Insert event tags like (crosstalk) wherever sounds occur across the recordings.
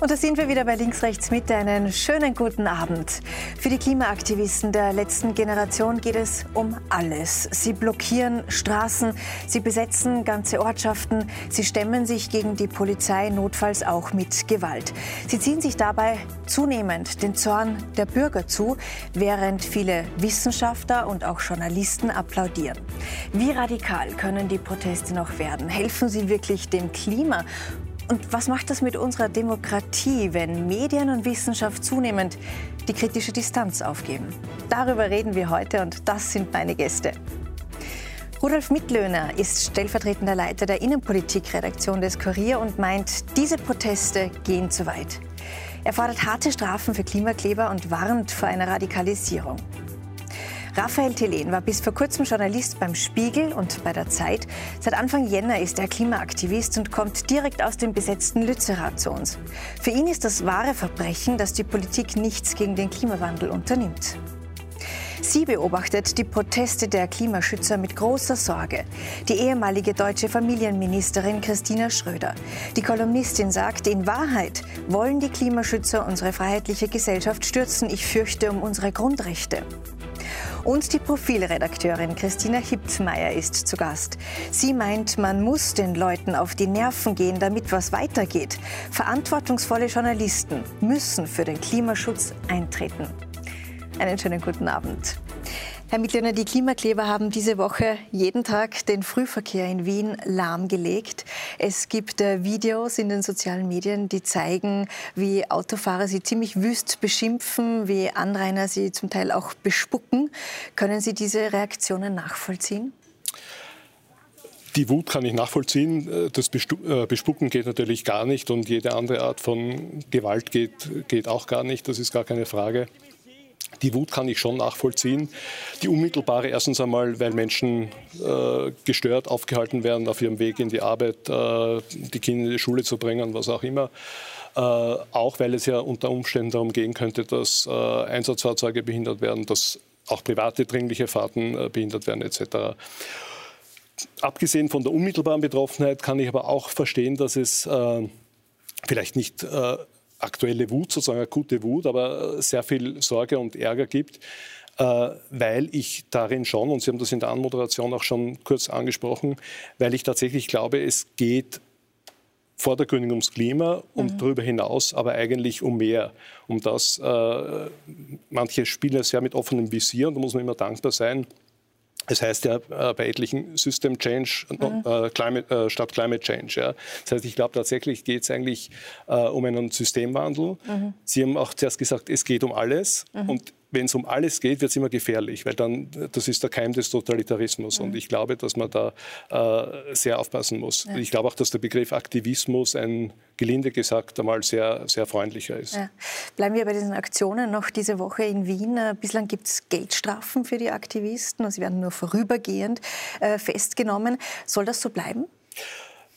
Und da sind wir wieder bei Links, Rechts, Mitte. Einen schönen guten Abend. Für die Klimaaktivisten der letzten Generation geht es um alles. Sie blockieren Straßen, sie besetzen ganze Ortschaften, sie stemmen sich gegen die Polizei, notfalls auch mit Gewalt. Sie ziehen sich dabei zunehmend den Zorn der Bürger zu, während viele Wissenschaftler und auch Journalisten applaudieren. Wie radikal können die Proteste noch werden? Helfen sie wirklich dem Klima? Und was macht das mit unserer Demokratie, wenn Medien und Wissenschaft zunehmend die kritische Distanz aufgeben? Darüber reden wir heute und das sind meine Gäste. Rudolf Mittlöhner ist stellvertretender Leiter der Innenpolitikredaktion des Kurier und meint, diese Proteste gehen zu weit. Er fordert harte Strafen für Klimakleber und warnt vor einer Radikalisierung. Raphael Thelen war bis vor kurzem Journalist beim Spiegel und bei der Zeit. Seit Anfang Jänner ist er Klimaaktivist und kommt direkt aus dem besetzten Lützerath zu uns. Für ihn ist das wahre Verbrechen, dass die Politik nichts gegen den Klimawandel unternimmt. Sie beobachtet die Proteste der Klimaschützer mit großer Sorge. Die ehemalige deutsche Familienministerin Christina Schröder. Die Kolumnistin sagt, in Wahrheit wollen die Klimaschützer unsere freiheitliche Gesellschaft stürzen. Ich fürchte um unsere Grundrechte. Und die Profilredakteurin Christina Hiptmeier ist zu Gast. Sie meint, man muss den Leuten auf die Nerven gehen, damit was weitergeht. Verantwortungsvolle Journalisten müssen für den Klimaschutz eintreten. Einen schönen guten Abend. Herr Mittlöhner, die Klimakleber haben diese Woche jeden Tag den Frühverkehr in Wien lahmgelegt. Es gibt äh, Videos in den sozialen Medien, die zeigen, wie Autofahrer sie ziemlich wüst beschimpfen, wie Anrainer sie zum Teil auch bespucken. Können Sie diese Reaktionen nachvollziehen? Die Wut kann ich nachvollziehen. Das äh, Bespucken geht natürlich gar nicht und jede andere Art von Gewalt geht, geht auch gar nicht. Das ist gar keine Frage. Die Wut kann ich schon nachvollziehen. Die unmittelbare erstens einmal, weil Menschen äh, gestört aufgehalten werden auf ihrem Weg in die Arbeit, äh, die Kinder in die Schule zu bringen, was auch immer. Äh, auch weil es ja unter Umständen darum gehen könnte, dass äh, Einsatzfahrzeuge behindert werden, dass auch private dringliche Fahrten äh, behindert werden etc. Abgesehen von der unmittelbaren Betroffenheit kann ich aber auch verstehen, dass es äh, vielleicht nicht aktuelle Wut, sozusagen akute Wut, aber sehr viel Sorge und Ärger gibt, äh, weil ich darin schon, und Sie haben das in der Anmoderation auch schon kurz angesprochen, weil ich tatsächlich glaube, es geht vordergründig ums Klima und mhm. darüber hinaus aber eigentlich um mehr. Um das, äh, manche spielen es ja mit offenem Visier und da muss man immer dankbar sein. Es heißt ja äh, bei etlichen System Change mhm. äh, Climate, äh, statt Climate Change. Ja. Das heißt, ich glaube tatsächlich geht es eigentlich äh, um einen Systemwandel. Mhm. Sie haben auch zuerst gesagt, es geht um alles. Mhm. Und wenn es um alles geht, wird es immer gefährlich, weil dann, das ist der Keim des Totalitarismus. Mhm. Und ich glaube, dass man da äh, sehr aufpassen muss. Ja. Ich glaube auch, dass der Begriff Aktivismus ein, gelinde gesagt, einmal sehr, sehr freundlicher ist. Ja. Bleiben wir bei diesen Aktionen noch diese Woche in Wien. Äh, bislang gibt es Geldstrafen für die Aktivisten. Sie werden nur vorübergehend äh, festgenommen. Soll das so bleiben?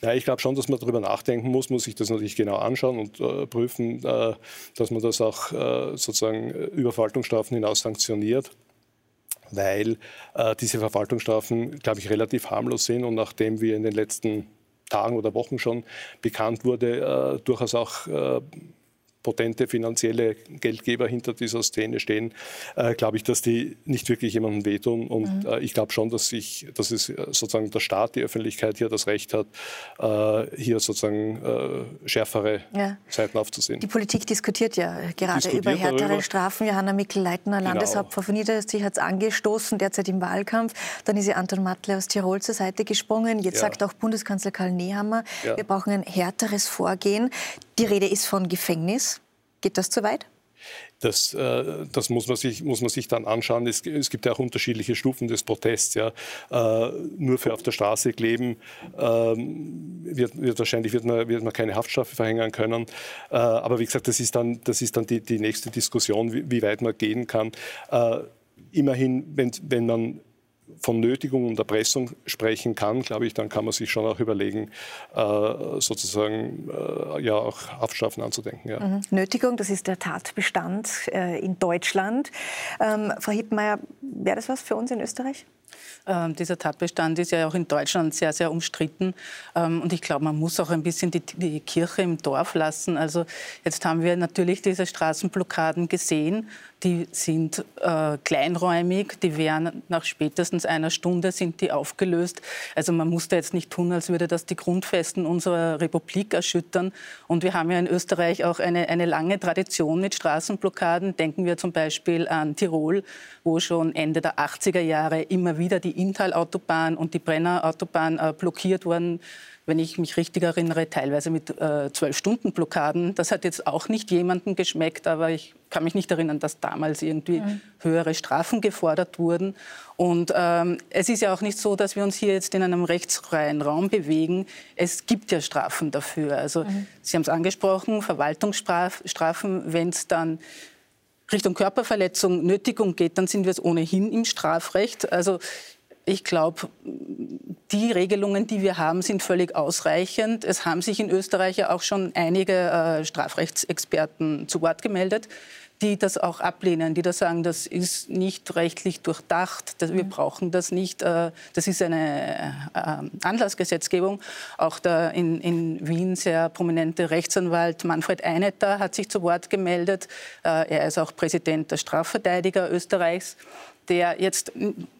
Ja, ich glaube schon, dass man darüber nachdenken muss, muss sich das natürlich genau anschauen und äh, prüfen, äh, dass man das auch äh, sozusagen über Verwaltungsstrafen hinaus sanktioniert weil äh, diese Verwaltungsstrafen, glaube ich, relativ harmlos sind und nachdem wir in den letzten Tagen oder Wochen schon bekannt wurde, äh, durchaus auch äh, potente finanzielle Geldgeber hinter dieser Szene stehen, äh, glaube ich, dass die nicht wirklich jemandem wehtun. Und mhm. äh, ich glaube schon, dass, ich, dass es äh, sozusagen der Staat, die Öffentlichkeit hier das Recht hat, äh, hier sozusagen äh, schärfere ja. Seiten aufzusehen. Die Politik diskutiert ja gerade diskutiert über härtere darüber. Strafen. Johanna Mikl-Leitner, genau. Landeshauptfrau von Niederösterreich, hat es angestoßen, derzeit im Wahlkampf. Dann ist ihr Anton Matle aus Tirol zur Seite gesprungen. Jetzt ja. sagt auch Bundeskanzler Karl Nehammer, ja. wir brauchen ein härteres Vorgehen. Die Rede ist von Gefängnis. Geht das zu weit? Das, äh, das muss, man sich, muss man sich dann anschauen. Es, es gibt ja auch unterschiedliche Stufen des Protests. Ja. Äh, nur für auf der Straße kleben ähm, wird, wird, wahrscheinlich wird man, wird man keine Haftstrafe verhängen können. Äh, aber wie gesagt, das ist dann, das ist dann die, die nächste Diskussion, wie, weit man gehen kann. Immerhin, wenn, wenn man von Nötigung und Erpressung sprechen kann, glaube ich, dann kann man sich schon auch überlegen, äh, sozusagen äh, ja auch Haftstrafen anzudenken. Ja. Mhm. Nötigung, das ist der Tatbestand äh, in Deutschland. Ähm, Frau Hippmeier, wäre das was für uns in Österreich? Ähm, dieser Tatbestand ist ja auch in Deutschland sehr, sehr umstritten. Ähm, und ich glaube, man muss auch ein bisschen die, die, Kirche im Dorf lassen. Also jetzt haben wir natürlich diese Straßenblockaden gesehen die sind äh, kleinräumig, die werden nach spätestens einer Stunde sind die aufgelöst. Also man muss da jetzt nicht tun, als würde das die Grundfesten unserer Republik erschüttern. Und wir haben ja in Österreich auch eine, eine lange Tradition mit Straßenblockaden. Denken wir zum Beispiel an Tirol, wo schon Ende der 80er Jahre immer wieder die Inntal-Autobahn und die Brenner-Autobahn äh, blockiert wurden wenn ich mich richtig erinnere, teilweise mit äh, zwölf äh, Stunden Blockaden. Das hat jetzt auch nicht jemandem geschmeckt, aber ich kann mich nicht erinnern, dass damals irgendwie mhm. höhere Strafen gefordert wurden. Und ähm, es ist ja auch nicht so, dass wir uns hier jetzt in einem rechtsfreien Raum bewegen. Es gibt ja Strafen dafür. Also mhm. Sie haben es angesprochen, Verwaltungsstrafen, wenn es dann Richtung Körperverletzung, Nötigung geht, dann sind wir es ohnehin im Strafrecht. Also ich glaube, die Regelungen, die wir haben, sind völlig ausreichend. Es haben sich in Österreich ja auch schon einige äh, Strafrechtsexperten zu Wort gemeldet, die das auch ablehnen, die da sagen, das ist nicht rechtlich durchdacht, dass wir mhm. brauchen das nicht. Äh, das ist eine äh, Anlassgesetzgebung. Auch der in, in Wien sehr prominente Rechtsanwalt Manfred Einetter hat sich zu Wort gemeldet. Äh, er ist auch Präsident der Strafverteidiger Österreichs der jetzt,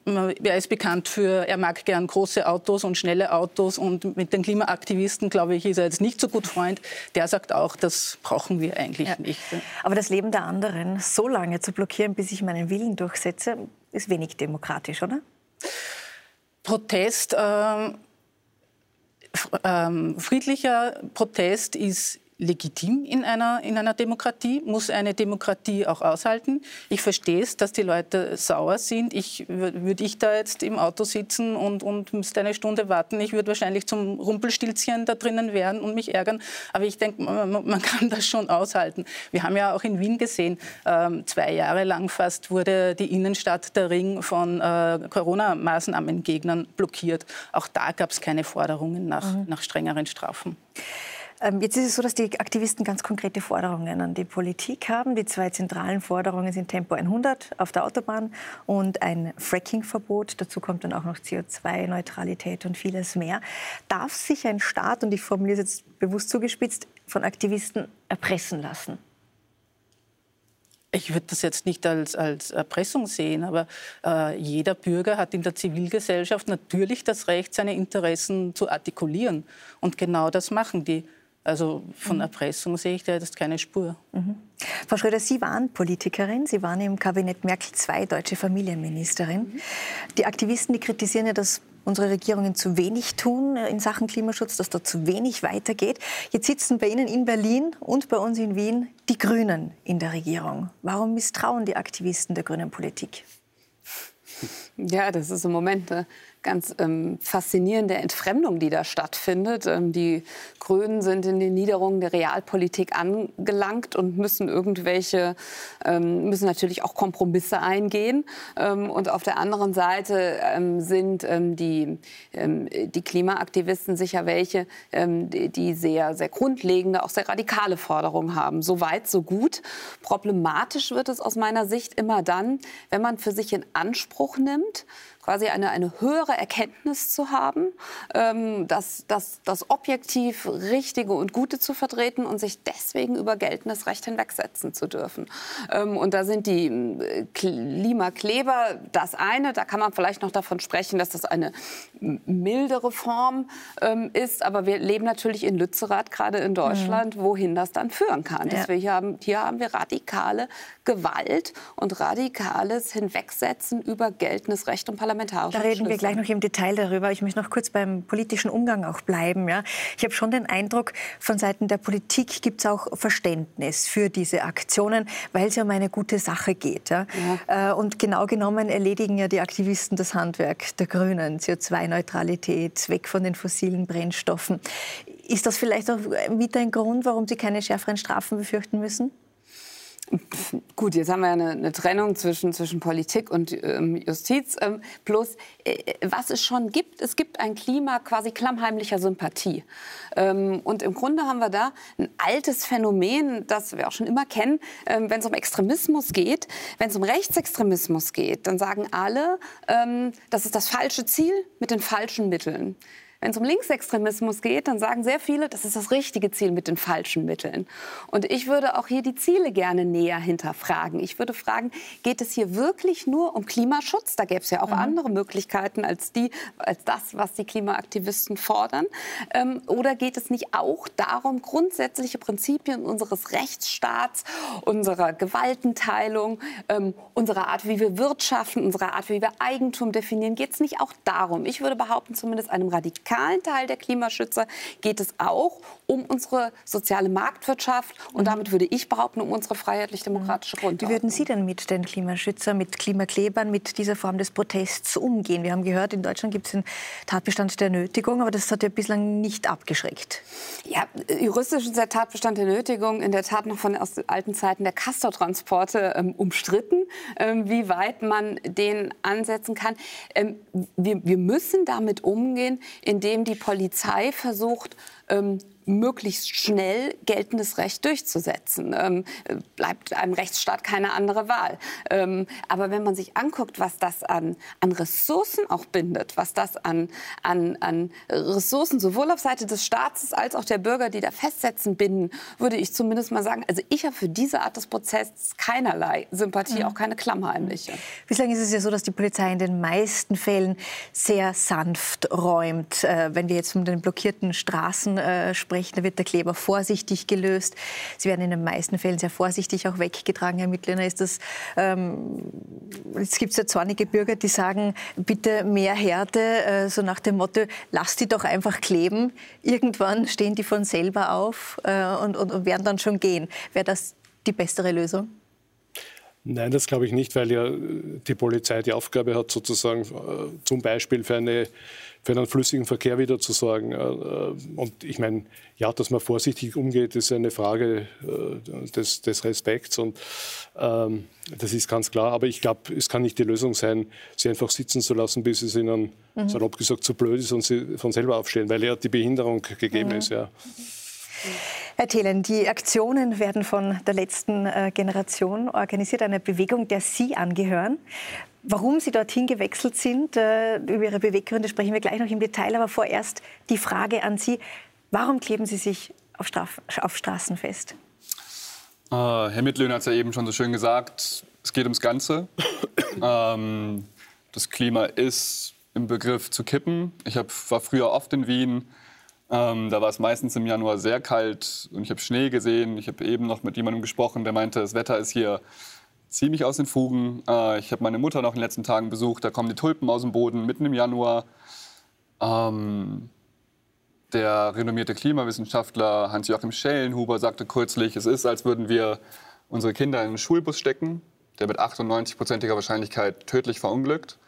er ist bekannt für, er mag gern große Autos und schnelle Autos und mit den Klimaaktivisten, glaube ich, ist er jetzt nicht so gut Freund. Der sagt auch, das brauchen wir eigentlich ja. nicht. Aber das Leben der anderen so lange zu blockieren, bis ich meinen Willen durchsetze, ist wenig demokratisch, oder? Protest, äh, äh, friedlicher Protest ist legitim in einer, in einer Demokratie, muss eine Demokratie auch aushalten. Ich verstehe es, dass die Leute sauer sind. Ich, würde ich da jetzt im Auto sitzen und, und müsste eine Stunde warten, ich würde wahrscheinlich zum Rumpelstilzchen da drinnen werden und mich ärgern. Aber ich denke, man, man, kann das schon aushalten. Wir haben ja auch in Wien gesehen, ähm, zwei Jahre lang fast wurde die Innenstadt der Ring von äh, Corona-Maßnahmengegnern blockiert. Auch da gab es keine Forderungen nach, mhm. nach strengeren Strafen. Ähm, jetzt ist es so, dass die Aktivisten ganz konkrete Forderungen an die Politik haben. Die zwei zentralen Forderungen sind Tempo 100 auf der Autobahn und ein Fracking-Verbot. Dazu kommt dann auch noch CO2-Neutralität und vieles mehr. Darf sich ein Staat, und ich formuliere es jetzt bewusst zugespitzt, von Aktivisten erpressen lassen? Ich würde das jetzt nicht als, als Erpressung sehen, aber äh, jeder Bürger hat in der Zivilgesellschaft natürlich das Recht, seine Interessen zu artikulieren. Und genau das machen die. Also von mhm. Erpressung sehe ich da jetzt keine Spur. Mhm. Frau Schröder, Sie waren Politikerin, Sie waren im Kabinett Merkel II deutsche Familienministerin. Mhm. Die Aktivisten die kritisieren ja, dass unsere Regierungen zu wenig tun in Sachen Klimaschutz, dass da zu wenig weitergeht. Jetzt sitzen bei Ihnen in Berlin und bei uns in Wien die Grünen in der Regierung. Warum misstrauen die Aktivisten der grünen Politik? Ja, das ist im Moment eine ganz ähm, faszinierende Entfremdung, die da stattfindet. Ähm, die Grünen sind in den Niederungen der Realpolitik angelangt und müssen irgendwelche, ähm, müssen natürlich auch Kompromisse eingehen. Ähm, und auf der anderen Seite ähm, sind ähm, die, die Klimaaktivisten sicher welche, die, die sehr, sehr grundlegende, auch sehr radikale Forderungen haben. So weit, so gut. Problematisch wird es aus meiner Sicht immer dann, wenn man für sich in Anspruch nimmt, quasi eine, eine höhere Erkenntnis zu haben, ähm, das, das, das objektiv Richtige und Gute zu vertreten und sich deswegen über geltendes Recht hinwegsetzen zu dürfen. Ähm, und da sind die äh, Klimakleber das eine, da kann man vielleicht noch davon sprechen, dass das eine mildere Form ähm, ist, aber wir leben natürlich in Lützerath, gerade in Deutschland, mhm. wohin das dann führen kann. Ja. Deswegen haben, hier haben wir radikale Gewalt und radikales Hinwegsetzen über geltendes Recht und Parlament parlamentarische Da reden wir gleich noch im Detail darüber. Ich möchte noch kurz beim politischen Umgang auch bleiben. Ja. Ich habe schon den Eindruck, von Seiten der Politik gibt es auch Verständnis für diese Aktionen, weil es ja um eine gute Sache geht. Ja. ja. Äh, und genau genommen erledigen ja die Aktivisten das Handwerk der Grünen. CO2-Neutralität, weg von den fossilen Brennstoffen. Ist das vielleicht auch mit ein Grund, warum Sie keine schärferen Strafen befürchten müssen? Gut, jetzt haben wir eine, eine Trennung zwischen, zwischen Politik und ähm, Justiz. Ähm, bloß, äh, was es schon gibt, es gibt ein Klima quasi klammheimlicher Sympathie. Ähm, und im Grunde haben wir da ein altes Phänomen, das wir auch schon immer kennen. Ähm, wenn es um Extremismus geht, wenn es um Rechtsextremismus geht, dann sagen alle, ähm, das ist das falsche Ziel mit den falschen Mitteln. Wenn es um Linksextremismus geht, dann sagen sehr viele, das ist das richtige Ziel mit den falschen Mitteln. Und ich würde auch hier die Ziele gerne näher hinterfragen. Ich würde fragen, geht es hier wirklich nur um Klimaschutz? Da gäbe es ja auch mhm. andere Möglichkeiten als, die, als das, was die Klimaaktivisten fordern. Ähm, oder geht es nicht auch darum, grundsätzliche Prinzipien unseres Rechtsstaats, unserer Gewaltenteilung, ähm, unserer Art, wie wir wirtschaften, unserer Art, wie wir Eigentum definieren, geht es nicht auch darum? Ich würde behaupten, zumindest einem radikalen radikalen Teil der Klimaschützer geht es auch um unsere soziale Marktwirtschaft und mhm. damit würde ich behaupten, um unsere freiheitlich-demokratische Grundordnung. Wie würden Sie denn mit den Klimaschützern, mit Klimaklebern, mit dieser Form des Protests umgehen? Wir haben gehört, in Deutschland gibt es einen Tatbestand der Nötigung, aber das hat ja bislang nicht abgeschreckt. Ja, juristisch ist der Tatbestand der Nötigung in der Tat noch von aus alten Zeiten der Castortransporte ähm, umstritten, ähm, wie weit man den ansetzen kann. Ähm, wir, wir müssen damit umgehen, indem die Polizei versucht, ähm, möglichst schnell geltendes Recht durchzusetzen. Ähm, bleibt einem Rechtsstaat keine andere Wahl. Ähm, aber wenn man sich anguckt, was das an, an Ressourcen auch bindet, was das an, an, an Ressourcen sowohl auf Seite des Staates als auch der Bürger, die da festsetzen, binden, würde ich zumindest mal sagen, also ich habe für diese Art des Prozesses keinerlei Sympathie, mhm. auch keine klammheimliche. Bislang ist es ja so, dass die Polizei in den meisten Fällen sehr sanft räumt. Äh, wenn wir jetzt von den blockierten Straßen äh, sprechen, sprechen. Da wird der Kleber vorsichtig gelöst. Sie werden in den meisten Fällen sehr vorsichtig auch weggetragen. Herr Mittliner, ist das, ähm, es gibt ja zornige Bürger, die sagen, bitte mehr Härte, äh, so nach dem Motto, lass die doch einfach kleben. Irgendwann stehen die von selber auf äh, und, und, und werden dann schon gehen. Wäre das die bessere Lösung? Nein, das glaube ich nicht, weil ja die Polizei die Aufgabe hat, sozusagen äh, zum Beispiel für eine für einen flüssigen Verkehr wieder zu sorgen. Äh, äh, und ich meine, ja, dass man vorsichtig umgeht, ist eine Frage äh, des, des Respekts und ähm, das ist ganz klar. Aber ich glaube, es kann nicht die Lösung sein, sie einfach sitzen zu lassen, bis es ihnen, mhm. salopp gesagt, zu blöd ist und sie von selber aufstehen, weil ja die Behinderung gegeben mhm. ist. Ja. Herr Thelen, die Aktionen werden von der letzten Generation organisiert, einer Bewegung, der Sie angehören. Warum Sie dorthin gewechselt sind, äh, über Ihre Beweggründe sprechen wir gleich noch im Detail. Aber vorerst die Frage an Sie. Warum kleben Sie sich auf, Straf auf Straßen fest? Äh, Herr Mittlöhn hat es ja eben schon so schön gesagt. Es geht ums Ganze. (coughs) ähm, das Klima ist im Begriff zu kippen. Ich hab, war früher oft in Wien. Ähm, da war es meistens im Januar sehr kalt und ich habe Schnee gesehen. Ich habe eben noch mit jemandem gesprochen, der meinte, das Wetter ist hier ziemlich aus den Fugen. Äh, ich habe meine Mutter noch in den letzten Tagen besucht. Da kommen die Tulpen aus dem Boden mitten im Januar. Ähm, der renommierte Klimawissenschaftler Hans-Joachim Schellenhuber sagte kürzlich, es ist, als würden wir unsere Kinder in einen Schulbus stecken, der mit 98-prozentiger Wahrscheinlichkeit tödlich verunglückt.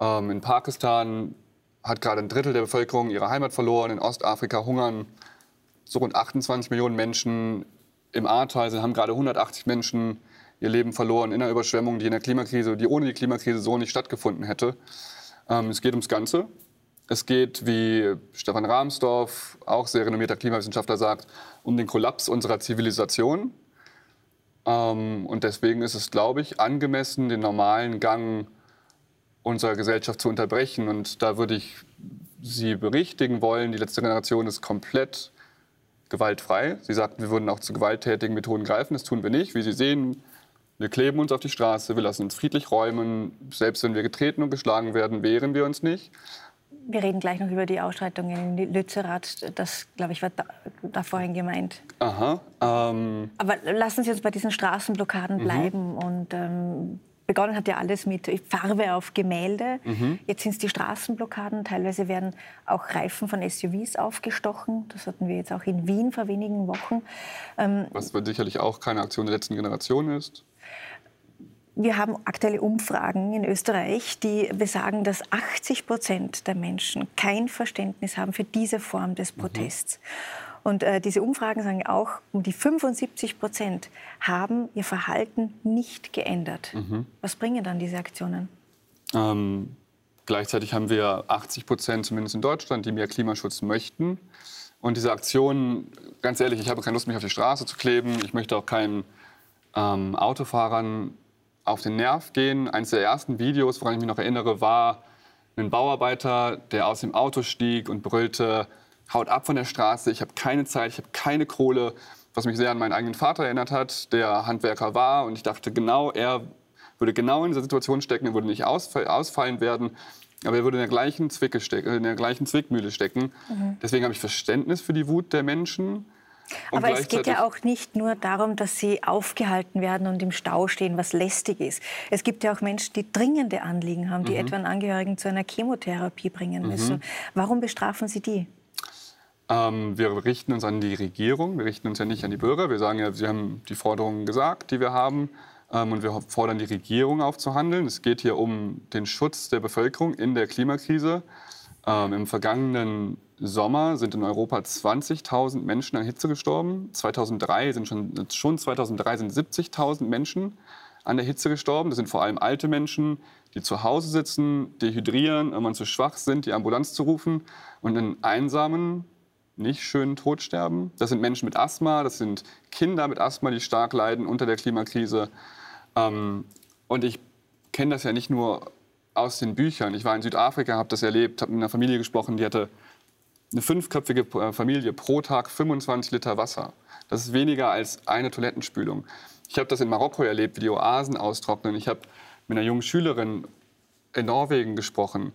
Ähm, in Pakistan hat gerade ein Drittel der Bevölkerung ihre Heimat verloren. In Ostafrika hungern so rund 28 Millionen Menschen. Im Ahrtal haben gerade 180 Menschen ihr Leben verloren in einer Überschwemmung, die in der Klimakrise, die ohne die Klimakrise so nicht stattgefunden hätte. Ähm, es geht ums Ganze. Es geht, wie Stefan Rahmsdorf, auch sehr renommierter Klimawissenschaftler, sagt, um den Kollaps unserer Zivilisation. Ähm, und deswegen ist es, glaube ich, angemessen, den normalen Gang unserer Gesellschaft zu unterbrechen. Und da würde ich Sie berichtigen wollen, die letzte Generation ist komplett gewaltfrei. Sie sagten, wir würden auch zu gewalttätigen Methoden greifen. Das tun wir nicht. Wie Sie sehen, wir kleben uns auf die Straße, wir lassen uns friedlich räumen. Selbst wenn wir getreten und geschlagen werden, wehren wir uns nicht. Wir reden gleich noch über die Ausschreitungen in Lützerath. Das, glaube ich, war da, da vorhin gemeint. Aha. Ähm Aber lassen Sie uns bei diesen Straßenblockaden mhm. bleiben. Und ähm, begonnen hat ja alles mit Farbe auf Gemälde. Mhm. Jetzt sind es die Straßenblockaden. Teilweise werden auch Reifen von SUVs aufgestochen. Das hatten wir jetzt auch in Wien vor wenigen Wochen. Ähm, Was sicherlich auch keine Aktion der letzten Generation ist. Wir haben aktuelle Umfragen in Österreich, die besagen, dass 80 Prozent der Menschen kein Verständnis haben für diese Form des mhm. Protests. Mhm. Und äh, diese Umfragen sagen auch, um die 75 Prozent haben ihr Verhalten nicht geändert. Mhm. Was bringen dann diese Aktionen? Ähm, gleichzeitig haben wir 80 Prozent, zumindest in Deutschland, die mehr Klimaschutz möchten. Und diese Aktionen, ganz ehrlich, ich habe keine Lust, mich auf die Straße zu kleben. Ich möchte auch keinen ähm, Autofahrern auf den Nerv gehen. Eines der ersten Videos, woran ich mich noch erinnere, war ein Bauarbeiter, der aus dem Auto stieg und brüllte, haut ab von der Straße, ich habe keine Zeit, ich habe keine Kohle, was mich sehr an meinen eigenen Vater erinnert hat, der Handwerker war. Und ich dachte, genau, er würde genau in dieser Situation stecken, er würde nicht ausfallen werden, aber er würde in der gleichen, Zwicke stecken, in der gleichen Zwickmühle stecken. Mhm. Deswegen habe ich Verständnis für die Wut der Menschen. Und Aber es geht ja auch nicht nur darum, dass sie aufgehalten werden und im Stau stehen, was lästig ist. Es gibt ja auch Menschen, die dringende Anliegen haben, die mhm. etwa einen Angehörigen zu einer Chemotherapie bringen müssen. Mhm. Warum bestrafen Sie die? Ähm, wir richten uns an die Regierung, wir richten uns ja nicht an die Bürger. Wir sagen ja, Sie haben die Forderungen gesagt, die wir haben. Ähm, und wir fordern die Regierung auf zu handeln. Es geht hier um den Schutz der Bevölkerung in der Klimakrise. Ähm, Im vergangenen Sommer sind in Europa 20.000 Menschen an Hitze gestorben. 2003 sind schon, schon 2003 sind 70.000 Menschen an der Hitze gestorben. Das sind vor allem alte Menschen, die zu Hause sitzen, dehydrieren, irgendwann zu schwach sind, die Ambulanz zu rufen und einen einsamen, nicht schönen Tod sterben. Das sind Menschen mit Asthma, das sind Kinder mit Asthma, die stark leiden unter der Klimakrise. Ähm, und ich kenne das ja nicht nur aus den Büchern. Ich war in Südafrika, habe das erlebt, habe mit einer Familie gesprochen, die hatte eine fünfköpfige äh, Familie pro Tag 25 Liter Wasser. Das ist weniger als eine Toilettenspülung. Ich habe das in Marokko erlebt, wie die Oasen austrocknen. Ich habe mit einer jungen Schülerin in Norwegen gesprochen.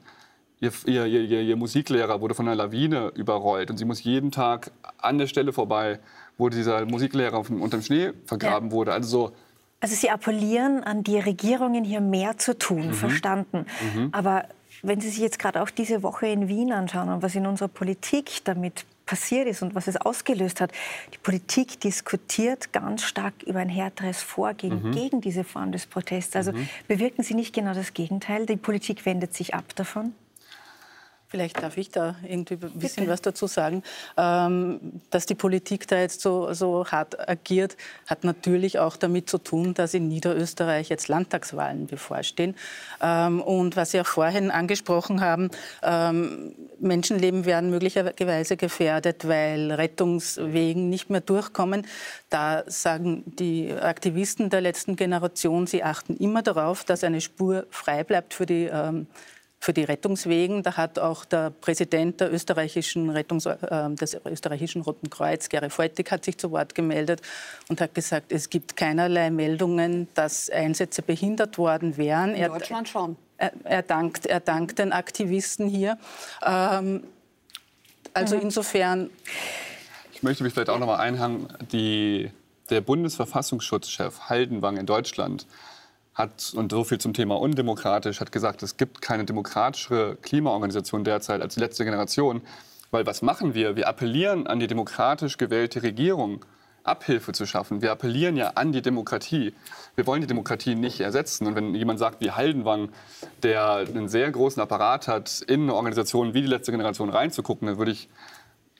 Ihr, ihr, ihr, ihr, Musiklehrer wurde von einer Lawine überrollt und sie muss jeden Tag an der Stelle vorbei, wo dieser Musiklehrer unter dem Schnee vergraben ja. wurde. Also so also Sie appellieren an die Regierungen, hier mehr zu tun, mhm. verstanden. Mhm. Aber wenn Sie sich jetzt gerade auch diese Woche in Wien anschauen und was in unserer Politik damit passiert ist und was es ausgelöst hat. Die Politik diskutiert ganz stark über ein härteres Vorgehen mhm. gegen diese Form des Protests. Also mhm. bewirken Sie nicht genau das Gegenteil? Die Politik wendet sich ab davon? Vielleicht darf ich da irgendwie ein bisschen Bitte. was dazu sagen. Ähm, dass die Politik da jetzt so, so hart agiert, hat natürlich auch damit zu tun, dass in Niederösterreich jetzt Landtagswahlen bevorstehen. Ähm, und was Sie auch vorhin angesprochen haben, ähm, Menschenleben werden möglicherweise gefährdet, weil Rettungswegen nicht mehr durchkommen. Da sagen die Aktivisten der letzten Generation, sie achten immer darauf, dass eine Spur frei bleibt für die ähm, für die Rettungswegen. Da hat auch der Präsident der österreichischen Rettungs äh, des österreichischen Roten Kreuz, Gary Feutig, hat sich zu Wort gemeldet und hat gesagt, es gibt keinerlei Meldungen, dass Einsätze behindert worden wären. In Deutschland schon. Er, er, dankt, er dankt den Aktivisten hier. Ähm, also mhm. insofern. Ich möchte mich vielleicht auch noch mal einhangen. Die, der Bundesverfassungsschutzchef Haldenwang in Deutschland hat, und so viel zum Thema undemokratisch, hat gesagt, es gibt keine demokratischere Klimaorganisation derzeit als die letzte Generation. Weil was machen wir? Wir appellieren an die demokratisch gewählte Regierung, Abhilfe zu schaffen. Wir appellieren ja an die Demokratie. Wir wollen die Demokratie nicht ersetzen. Und wenn jemand sagt wie Haldenwang, der einen sehr großen Apparat hat, in eine Organisation wie die letzte Generation reinzugucken, dann würde ich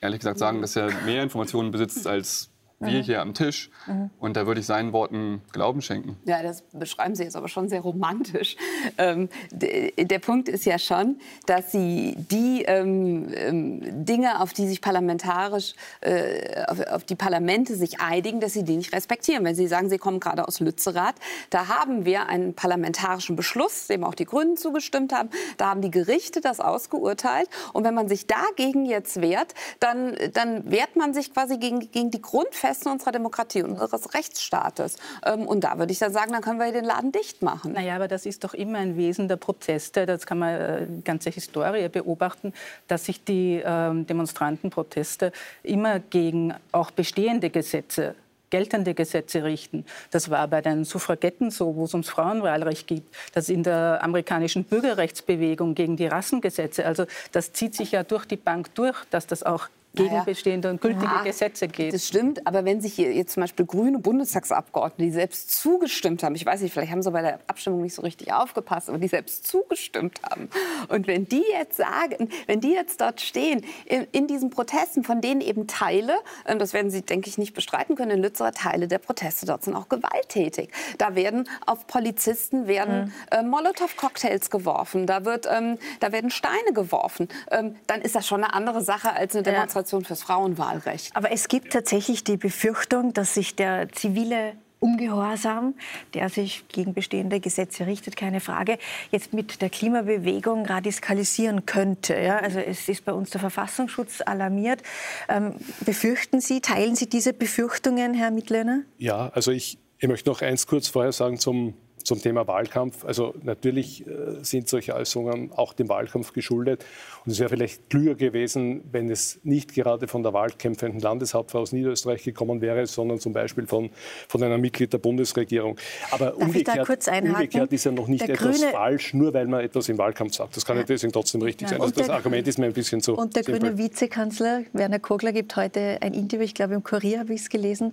ehrlich gesagt sagen, dass er mehr Informationen besitzt als wir mhm. hier am Tisch. Mhm. Und da würde ich seinen Worten Glauben schenken. Ja, das beschreiben Sie jetzt aber schon sehr romantisch. Ähm, der Punkt ist ja schon, dass Sie die ähm, ähm, Dinge, auf die sich parlamentarisch, äh, auf, auf, die Parlamente sich einigen, dass Sie die nicht respektieren. Wenn Sie sagen, Sie kommen gerade aus Lützerath, da haben wir einen parlamentarischen Beschluss, dem auch die Grünen zugestimmt haben. Da haben die Gerichte das ausgeurteilt. Und wenn man sich dagegen jetzt wehrt, dann, dann wehrt man sich quasi gegen, gegen die Grundfeste Festen unserer Demokratie, unseres Rechtsstaates. Ähm, und da würde ich dann sagen, dann können wir den Laden dicht machen. Naja, aber das ist doch immer ein Wesen der Proteste. Das kann man äh, die ganze Historie beobachten, dass sich die ähm, Demonstrantenproteste immer gegen auch bestehende Gesetze geltende Gesetze richten. Das war bei den Suffragetten so, wo es ums Frauenwahlrecht geht. Das in der amerikanischen Bürgerrechtsbewegung gegen die Rassengesetze. Also das zieht sich ja durch die Bank durch, dass das auch gegen naja. bestehende und gültige ja, Gesetze geht. Das stimmt, aber wenn sich hier jetzt zum Beispiel grüne Bundestagsabgeordnete, die selbst zugestimmt haben, ich weiß nicht, vielleicht haben sie bei der Abstimmung nicht so richtig aufgepasst, aber die selbst zugestimmt haben. Und wenn die jetzt sagen, wenn die jetzt dort stehen, in, in diesen Protesten, von denen eben Teile, das werden Sie, denke ich, nicht bestreiten können, in Lützerer Teile der Proteste dort sind auch gewalttätig. Da werden auf Polizisten werden mhm. äh, Molotow-Cocktails geworfen, da, wird, ähm, da werden Steine geworfen. Ähm, dann ist das schon eine andere Sache als eine Demonstration Demonstration fürs Frauenwahlrecht. Aber es gibt tatsächlich die Befürchtung, dass sich der zivile Ungehorsam, der sich gegen bestehende Gesetze richtet, keine Frage, jetzt mit der Klimabewegung radikalisieren könnte. Ja? Also es ist bei uns der Verfassungsschutz alarmiert. Ähm, befürchten Sie, teilen Sie diese Befürchtungen, Herr Mittlöhner? Ja, also ich, ich möchte noch eins kurz vorher sagen zum zum Thema Wahlkampf. Also natürlich äh, sind solche Äußerungen auch dem Wahlkampf geschuldet. Und es wäre vielleicht klüger gewesen, wenn es nicht gerade von der wahlkämpfenden Landeshauptfrau aus Niederösterreich gekommen wäre, sondern zum Beispiel von, von einem Mitglied der Bundesregierung. Aber umgekehrt, umgekehrt, ist ja noch nicht der etwas Grüne falsch, nur weil man etwas im Wahlkampf sagt. Das kann ja, ja deswegen trotzdem richtig ja. sein. Also das Argument ist mir ein bisschen zu. Und der simpel. grüne Vizekanzler Werner Kogler gibt heute ein Interview, ich glaube im Kurier habe ich es gelesen,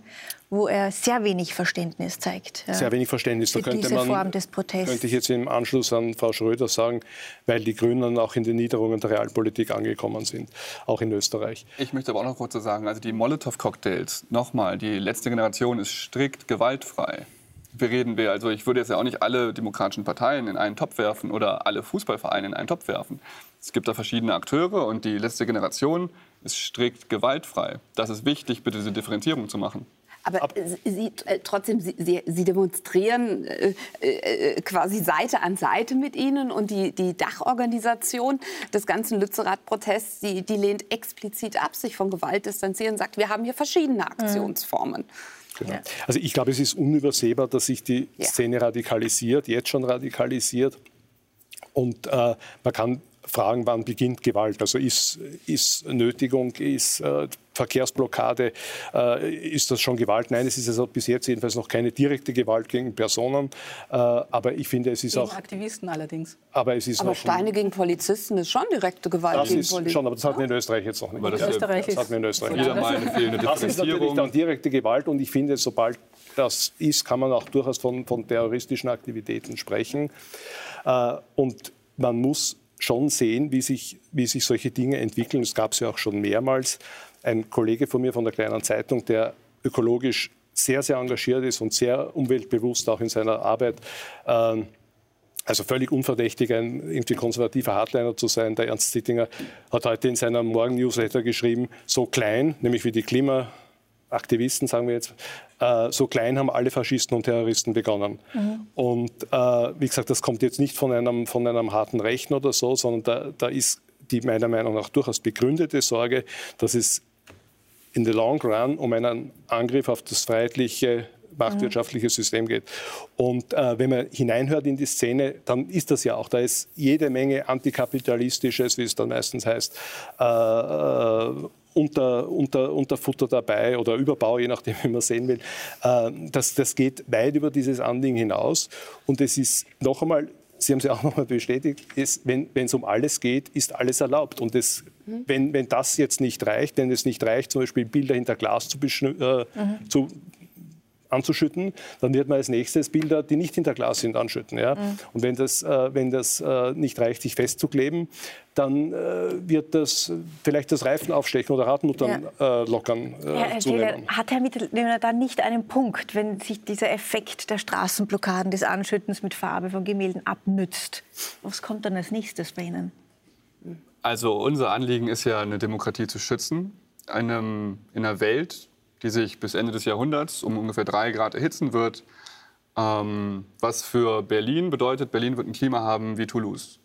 wo er sehr wenig Verständnis zeigt. Sehr wenig Verständnis. Da könnte man, Form des Protests. Könnte ich jetzt im Anschluss an Frau Schröder sagen, weil die Grünen auch in den Niederungen der Realpolitik angekommen sind, auch in Österreich. Ich möchte aber auch noch kurz sagen, also die Molotow-Cocktails, nochmal, die letzte Generation ist strikt gewaltfrei. Wir reden wir, also ich würde jetzt ja auch nicht alle demokratischen Parteien in einen Topf werfen oder alle Fußballvereine in einen Topf werfen. Es gibt da verschiedene Akteure und die letzte Generation ist strikt gewaltfrei. Das ist wichtig, bitte diese Differenzierung zu machen. Aber Ab Sie, äh, trotzdem, Sie, Sie demonstrieren äh, äh, quasi Seite an Seite mit Ihnen und die, die Dachorganisation des ganzen Lützerath-Protests, die, die lehnt explizit ab, sich von Gewalt distanzieren, sagt, wir haben hier verschiedene mhm. Aktionsformen. Genau. Ja. Also ich glaube, es ist unübersehbar, dass sich die ja. Szene radikalisiert, jetzt schon radikalisiert. Und äh, man kann fragen, wann beginnt Gewalt. Also ist, ist Nötigung, ist äh, Verkehrsblockade, äh, ist das schon Gewalt? Nein, es ist also bis jetzt jedenfalls noch keine direkte Gewalt gegen Personen. Äh, aber ich finde, es ist gegen auch. Aktivisten allerdings. Aber, es ist aber Steine gegen Polizisten ist schon direkte Gewalt das gegen ist Polizisten. Schon, aber das hatten wir in Österreich jetzt noch nicht. Aber das, Österreich das hatten wir in Österreich. Wieder mal eine fehlende Das ist natürlich dann direkte Gewalt und ich finde, sobald das ist, kann man auch durchaus von, von terroristischen Aktivitäten sprechen. Äh, und man muss schon sehen, wie sich, wie sich solche Dinge entwickeln. Es gab es ja auch schon mehrmals. Ein Kollege von mir von der kleinen Zeitung, der ökologisch sehr, sehr engagiert ist und sehr umweltbewusst auch in seiner Arbeit. Ähm, also völlig unverdächtig, ein irgendwie konservativer Hardliner zu sein. Der Ernst Zittinger hat heute in seiner Morgen-Newsletter geschrieben, so klein, nämlich wie die Klima, Aktivisten, sagen wir jetzt, äh, so klein haben alle Faschisten und Terroristen begonnen. Mhm. Und äh, wie gesagt, das kommt jetzt nicht von einem, von einem harten Rechten oder so, sondern da, da ist die meiner Meinung nach durchaus begründete Sorge, dass es in the long run um einen Angriff auf das freiheitliche marktwirtschaftliche System geht. Und äh, wenn man hineinhört in die Szene, dann ist das ja auch. Da ist jede Menge antikapitalistisches, wie es dann meistens heißt, äh, äh unter, unter, Unterfutter dabei oder Überbau, je nachdem, (laughs) wie man sehen will. Äh, das, das geht weit über dieses Anliegen hinaus. Und es ist noch einmal, Sie haben es ja auch (laughs) noch einmal bestätigt, ist, wenn es um alles geht, ist alles erlaubt. Und das, mhm. wenn, wenn das jetzt nicht reicht, wenn es nicht reicht, zum Beispiel Bilder hinter Glas zu, äh, mhm. zu anzuschütten, dann wird man als nächstes Bilder, die nicht hinter Glas sind, anschütten. Ja? Mhm. Und wenn das, äh, wenn das äh, nicht reicht, sich festzukleben, dann äh, wird das vielleicht das Reifen aufstechen oder Radmuttern ja. Äh, lockern. Äh, Herr zunehmen. hat Herr Mittelnehmer da nicht einen Punkt, wenn sich dieser Effekt der Straßenblockaden, des Anschüttens mit Farbe von Gemälden abnützt? Was kommt dann als nächstes bei Ihnen? Also unser Anliegen ist ja, eine Demokratie zu schützen. Einem, in einer Welt, die sich bis Ende des Jahrhunderts um ungefähr drei Grad erhitzen wird. Ähm, was für Berlin bedeutet, Berlin wird ein Klima haben wie Toulouse.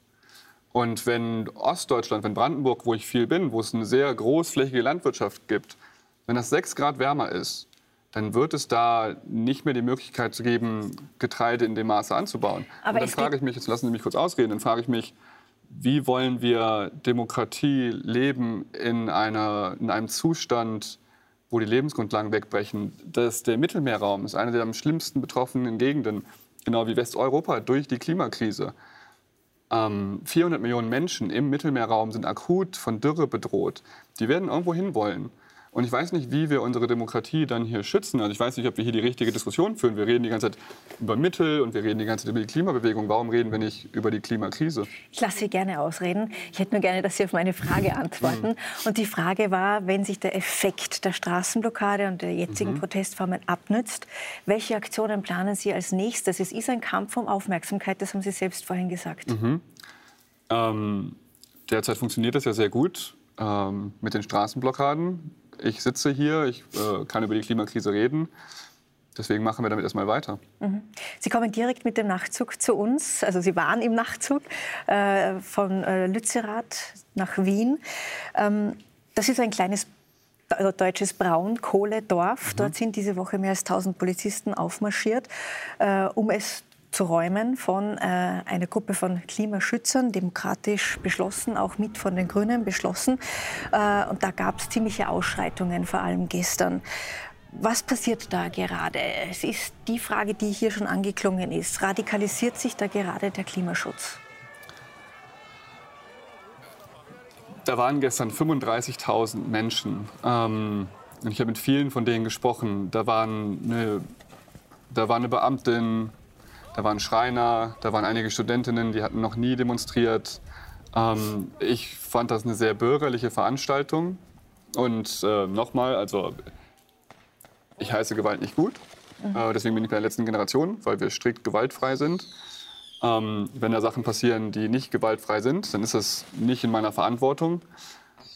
Und wenn Ostdeutschland, wenn Brandenburg, wo ich viel bin, wo es eine sehr großflächige Landwirtschaft gibt, wenn das sechs Grad wärmer ist, dann wird es da nicht mehr die Möglichkeit geben, Getreide in dem Maße anzubauen. Aber und dann frage ich mich, jetzt lassen Sie mich kurz ausreden, dann frage ich mich, wie wollen wir Demokratie leben in, einer, in einem Zustand, wo die Lebensgrundlagen wegbrechen. Das, der Mittelmeerraum ist eine der am schlimmsten betroffenen Gegenden, genau wie Westeuropa, durch die Klimakrise. Ähm, 400 Millionen Menschen im Mittelmeerraum sind akut von Dürre bedroht. Die werden irgendwo hinwollen. Und ich weiß nicht, wie wir unsere Demokratie dann hier schützen. Also ich weiß nicht, ob wir hier die richtige Diskussion führen. Wir reden die ganze Zeit über Mittel und wir reden die ganze Zeit über die Klimabewegung. Warum reden wir nicht über die Klimakrise? Ich lasse Sie gerne ausreden. Ich hätte nur gerne, dass Sie auf meine Frage (laughs) antworten. Mhm. Und die Frage war, wenn sich der Effekt der Straßenblockade und der jetzigen mhm. Protestformen abnützt, welche Aktionen planen Sie als nächstes? Es ist ein Kampf um Aufmerksamkeit, das haben Sie selbst vorhin gesagt. Mhm. Ähm, derzeit funktioniert das ja sehr gut ähm, mit den Straßenblockaden ich sitze hier, ich äh, kann über die Klimakrise reden. Deswegen machen wir damit erstmal weiter. Mhm. Sie kommen direkt mit dem Nachtzug zu uns. Also Sie waren im Nachtzug äh, von äh, Lützerath nach Wien. Ähm, das ist ein kleines also deutsches Braunkohledorf. Mhm. Dort sind diese Woche mehr als 1000 Polizisten aufmarschiert, äh, um es zu räumen von äh, einer Gruppe von Klimaschützern, demokratisch beschlossen, auch mit von den Grünen beschlossen. Äh, und da gab es ziemliche Ausschreitungen, vor allem gestern. Was passiert da gerade? Es ist die Frage, die hier schon angeklungen ist. Radikalisiert sich da gerade der Klimaschutz? Da waren gestern 35.000 Menschen. Ähm, ich habe mit vielen von denen gesprochen. Da, waren eine, da war eine Beamtin, da waren Schreiner, da waren einige Studentinnen, die hatten noch nie demonstriert. Ähm, ich fand das eine sehr bürgerliche Veranstaltung. Und äh, nochmal, also ich heiße Gewalt nicht gut. Mhm. Äh, deswegen bin ich bei der letzten Generation, weil wir strikt gewaltfrei sind. Ähm, wenn da Sachen passieren, die nicht gewaltfrei sind, dann ist das nicht in meiner Verantwortung.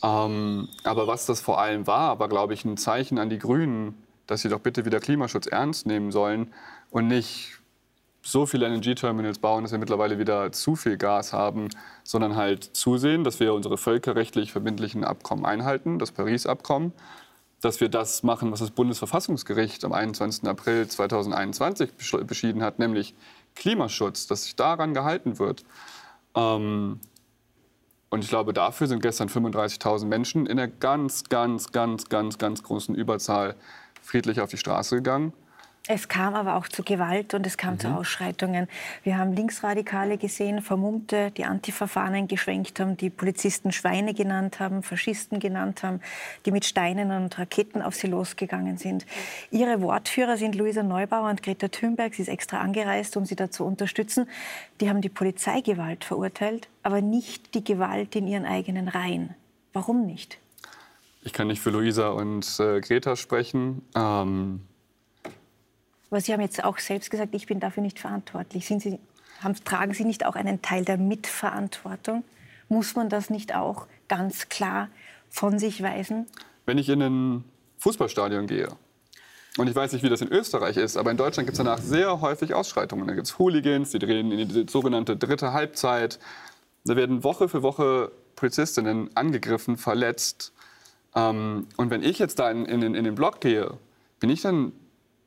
Ähm, aber was das vor allem war, war, glaube ich, ein Zeichen an die Grünen, dass sie doch bitte wieder Klimaschutz ernst nehmen sollen und nicht so viele LNG-Terminals bauen, dass wir mittlerweile wieder zu viel Gas haben, sondern halt zusehen, dass wir unsere völkerrechtlich verbindlichen Abkommen einhalten, das Paris-Abkommen, dass wir das machen, was das Bundesverfassungsgericht am 21. April 2021 beschieden hat, nämlich Klimaschutz, dass sich daran gehalten wird. Ähm, und ich glaube, dafür sind gestern 35.000 Menschen in einer ganz, ganz, ganz, ganz, ganz großen Überzahl friedlich auf die Straße gegangen. Es kam aber auch zu Gewalt und es kam mhm. zu Ausschreitungen. Wir haben Linksradikale gesehen, Vermummte, die Antifa-Fahnen geschwenkt haben, die Polizisten Schweine genannt haben, Faschisten genannt haben, die mit Steinen und Raketen auf sie losgegangen sind. Ihre Wortführer sind Luisa Neubauer und Greta Thunberg. Sie ist extra angereist, um sie da zu unterstützen. Die haben die Polizeigewalt verurteilt, aber nicht die Gewalt in ihren eigenen Reihen. Warum nicht? Ich kann nicht für Luisa und äh, Greta sprechen. Ähm aber Sie haben jetzt auch selbst gesagt, ich bin dafür nicht verantwortlich. Sie, haben, tragen Sie nicht auch einen Teil der Mitverantwortung? Muss man das nicht auch ganz klar von sich weisen? Wenn ich in ein Fußballstadion gehe, und ich weiß nicht, wie das in Österreich ist, aber in Deutschland gibt es danach sehr häufig Ausschreitungen. Da gibt es Hooligans, die drehen in die sogenannte dritte Halbzeit. Da werden Woche für Woche Polizistinnen angegriffen, verletzt. Ähm, und wenn ich jetzt da in, in, in den Block gehe, bin ich dann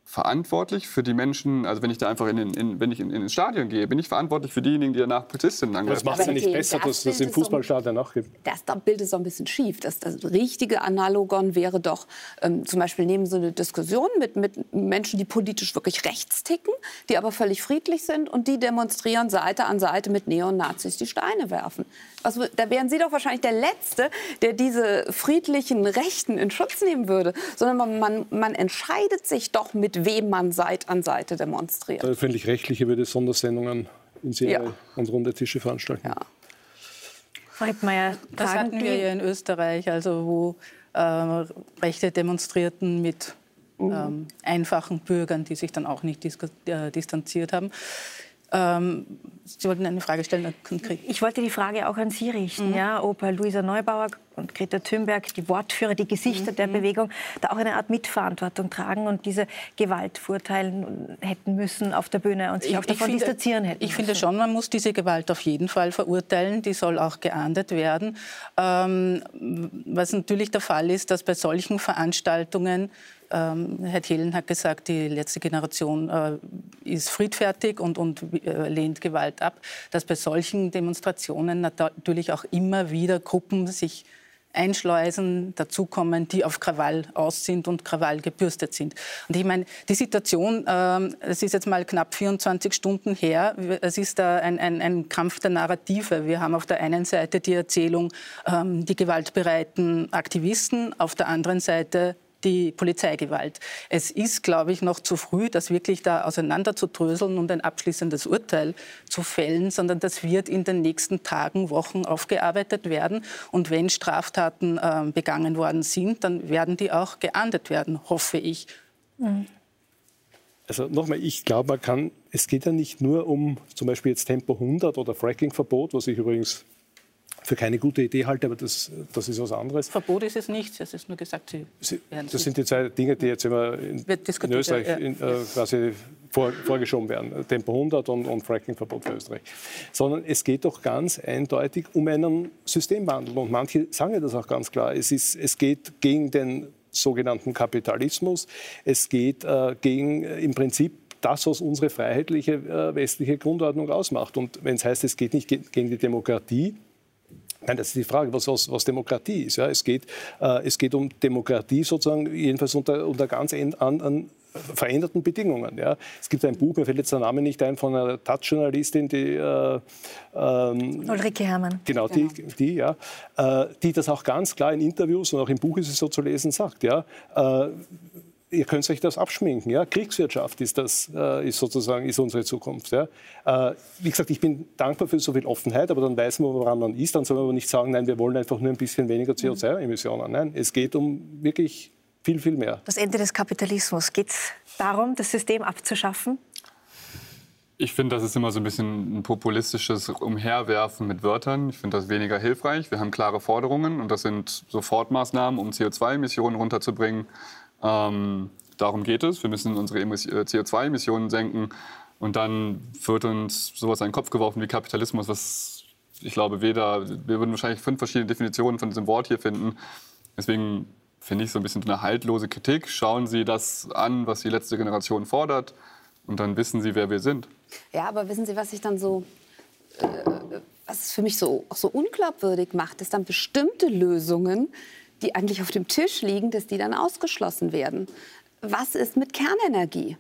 verantwortlich für die Menschen, also wenn ich da einfach in, den, in wenn ich in, in ins Stadion gehe, bin ich verantwortlich für diejenigen, die danach Polizistinnen angreifen. Das macht es ja nicht besser, dass es im Fußballstadion auch gibt. Das Bild ist so ein bisschen schief. Das, das richtige Analogon wäre doch, ähm, zum Beispiel nehmen Sie eine Diskussion mit, mit Menschen, die politisch wirklich rechts ticken, die aber völlig friedlich sind und die demonstrieren Seite an Seite mit Neonazis, die Steine werfen. Also, da wären Sie doch wahrscheinlich der Letzte, der diese friedlichen Rechten in Schutz nehmen würde, sondern man, man, man entscheidet sich doch, mit wem man Seite an Seite demonstriert. Der öffentlich-rechtliche würde Sondersendungen in Serie ja. und runde Tische veranstalten. Ja. Frau Hippmeier, das hatten wir ja in Österreich, also wo äh, Rechte demonstrierten mit mhm. ähm, einfachen Bürgern, die sich dann auch nicht äh, distanziert haben. Ähm, Sie wollten eine Frage stellen, konkret. Ich wollte die Frage auch an Sie richten, mhm. ja, ob Luisa Neubauer und Greta Thunberg, die Wortführer, die Gesichter mhm. der Bewegung, da auch eine Art Mitverantwortung tragen und diese Gewalt verurteilen hätten müssen auf der Bühne und sich ich, auch davon finde, distanzieren hätten. Ich finde schon, man muss diese Gewalt auf jeden Fall verurteilen. Die soll auch geahndet werden. Ähm, was natürlich der Fall ist, dass bei solchen Veranstaltungen ähm, Herr Thelen hat gesagt, die letzte Generation äh, ist friedfertig und, und äh, lehnt Gewalt ab, dass bei solchen Demonstrationen natürlich auch immer wieder Gruppen sich einschleusen, dazukommen, die auf Krawall aus sind und Krawall gebürstet sind. Und ich meine, die Situation, ähm, es ist jetzt mal knapp 24 Stunden her, es ist ein, ein, ein Kampf der Narrative. Wir haben auf der einen Seite die Erzählung, ähm, die gewaltbereiten Aktivisten, auf der anderen Seite die Polizeigewalt. Es ist, glaube ich, noch zu früh, das wirklich da auseinanderzudröseln und ein abschließendes Urteil zu fällen, sondern das wird in den nächsten Tagen, Wochen aufgearbeitet werden. Und wenn Straftaten äh, begangen worden sind, dann werden die auch geahndet werden, hoffe ich. Also nochmal, ich glaube, man kann, es geht ja nicht nur um zum Beispiel jetzt Tempo 100 oder Fracking-Verbot, was ich übrigens für keine gute Idee halte, aber das, das ist was anderes. Verbot ist es nicht, es ist nur gesagt, Sie, Sie Das sind die zwei Dinge, die jetzt immer in, in Österreich ja. in, äh, quasi vor, vorgeschoben werden. Tempo 100 und, und Fracking-Verbot für Österreich. Sondern es geht doch ganz eindeutig um einen Systemwandel. Und manche sagen ja das auch ganz klar. Es, ist, es geht gegen den sogenannten Kapitalismus. Es geht äh, gegen äh, im Prinzip das, was unsere freiheitliche äh, westliche Grundordnung ausmacht. Und wenn es heißt, es geht nicht gegen die Demokratie, Nein, das ist die Frage, was, was, was Demokratie ist. Ja, es, geht, äh, es geht um Demokratie sozusagen, jedenfalls unter, unter ganz an, an veränderten Bedingungen. Ja. Es gibt ein Buch, mir fällt jetzt der Name nicht ein, von einer Taz-Journalistin, die äh, ähm, Ulrike Herrmann. Genau, die, genau. die, ja, äh, die das auch ganz klar in Interviews und auch im Buch ist es so zu lesen, sagt. Ja, äh, ihr könnt euch das abschminken. Ja? Kriegswirtschaft ist, das, äh, ist sozusagen ist unsere Zukunft. Ja? Äh, wie gesagt, ich bin dankbar für so viel Offenheit, aber dann weiß man, woran man ist. Dann soll man aber nicht sagen, nein, wir wollen einfach nur ein bisschen weniger mhm. CO2-Emissionen. Nein, es geht um wirklich viel, viel mehr. Das Ende des Kapitalismus. Geht es darum, das System abzuschaffen? Ich finde, das ist immer so ein bisschen ein populistisches Umherwerfen mit Wörtern. Ich finde das weniger hilfreich. Wir haben klare Forderungen und das sind Sofortmaßnahmen, um CO2-Emissionen runterzubringen. Ähm, darum geht es. Wir müssen unsere äh, CO2-Emissionen senken. Und dann wird uns sowas in den Kopf geworfen wie Kapitalismus, was ich glaube, weder, wir würden wahrscheinlich fünf verschiedene Definitionen von diesem Wort hier finden. Deswegen finde ich so ein bisschen eine haltlose Kritik. Schauen Sie das an, was die letzte Generation fordert, und dann wissen Sie, wer wir sind. Ja, aber wissen Sie, was ich dann so, äh, was es für mich so, auch so unglaubwürdig macht, ist dann bestimmte Lösungen, die eigentlich auf dem Tisch liegen, dass die dann ausgeschlossen werden. Was ist mit Kernenergie?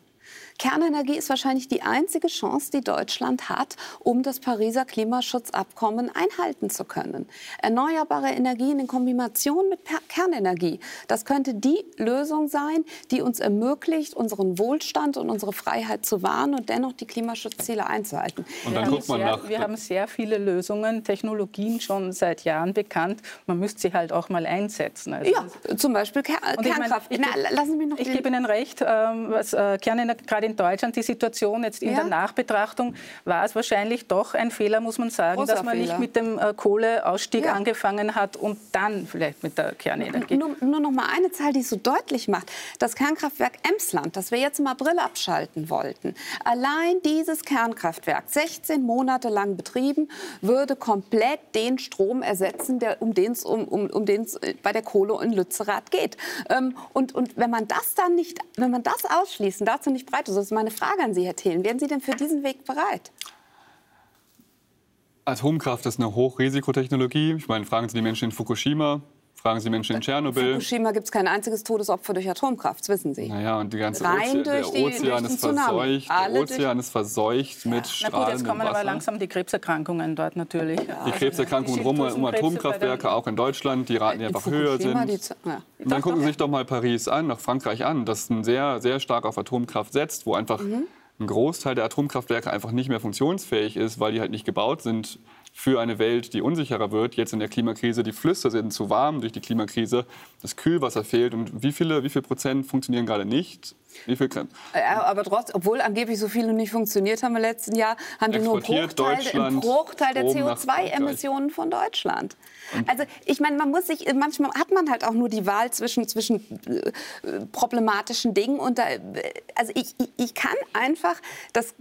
Kernenergie ist wahrscheinlich die einzige Chance, die Deutschland hat, um das Pariser Klimaschutzabkommen einhalten zu können. Erneuerbare Energien in Kombination mit Kernenergie, das könnte die Lösung sein, die uns ermöglicht, unseren Wohlstand und unsere Freiheit zu wahren und dennoch die Klimaschutzziele einzuhalten. Und dann guckt man nach. Wir haben sehr viele Lösungen, Technologien schon seit Jahren bekannt. Man müsste sie halt auch mal einsetzen. Also ja, zum Beispiel Ker Kernkraft. Ich, mein, ich, Na, lassen Sie mich noch ich gebe Ihnen recht, ähm, was äh, Kernenergie in Deutschland die Situation jetzt in ja. der Nachbetrachtung war es wahrscheinlich doch ein Fehler, muss man sagen, Großer dass man Fehler. nicht mit dem äh, Kohleausstieg ja. angefangen hat und dann vielleicht mit der Kernenergie. Nur, nur noch mal eine Zahl, die es so deutlich macht. Das Kernkraftwerk Emsland, das wir jetzt im April abschalten wollten, allein dieses Kernkraftwerk, 16 Monate lang betrieben, würde komplett den Strom ersetzen, der, um den es um, um, um äh, bei der Kohle in Lützerath geht. Ähm, und, und wenn man das dann nicht, wenn man das ausschließen, dazu nicht breit ist, das ist meine Frage an Sie, Herr Thelen. Wären Sie denn für diesen Weg bereit? Atomkraft ist eine Hochrisikotechnologie. Ich meine, fragen Sie die Menschen in Fukushima, fragen Sie die Menschen in Tschernobyl. In Fukushima gibt es kein einziges Todesopfer durch Atomkraft, das wissen Sie. Naja, und die ganze Rein Ozean, der Ozean ist verseucht. Der Ozean ist verseucht ja. mit strahlendem Na gut, jetzt kommen Wasser. aber langsam die Krebserkrankungen dort natürlich. Ja. Die Krebserkrankungen rum um Atomkraftwerke, auch in Deutschland, die Raten, die einfach höher sind. Die, ja. Und dann gucken Sie sich doch mal Paris an, nach Frankreich an, das sehr, sehr stark auf Atomkraft setzt, wo einfach mhm. ein Großteil der Atomkraftwerke einfach nicht mehr funktionsfähig ist, weil die halt nicht gebaut sind für eine Welt, die unsicherer wird. Jetzt in der Klimakrise, die Flüsse sind zu warm durch die Klimakrise, das Kühlwasser fehlt. Und wie viele, wie viel Prozent funktionieren gerade nicht? Wie viel kann? aber trotz, obwohl angeblich so viele nicht funktioniert haben im letzten Jahr, haben die nur einen Bruchteil, einen Bruchteil der CO2-Emissionen von Deutschland. Also ich meine, man muss sich, manchmal hat man halt auch nur die Wahl zwischen, zwischen äh, problematischen Dingen. Und da, also ich, ich, ich kann einfach das,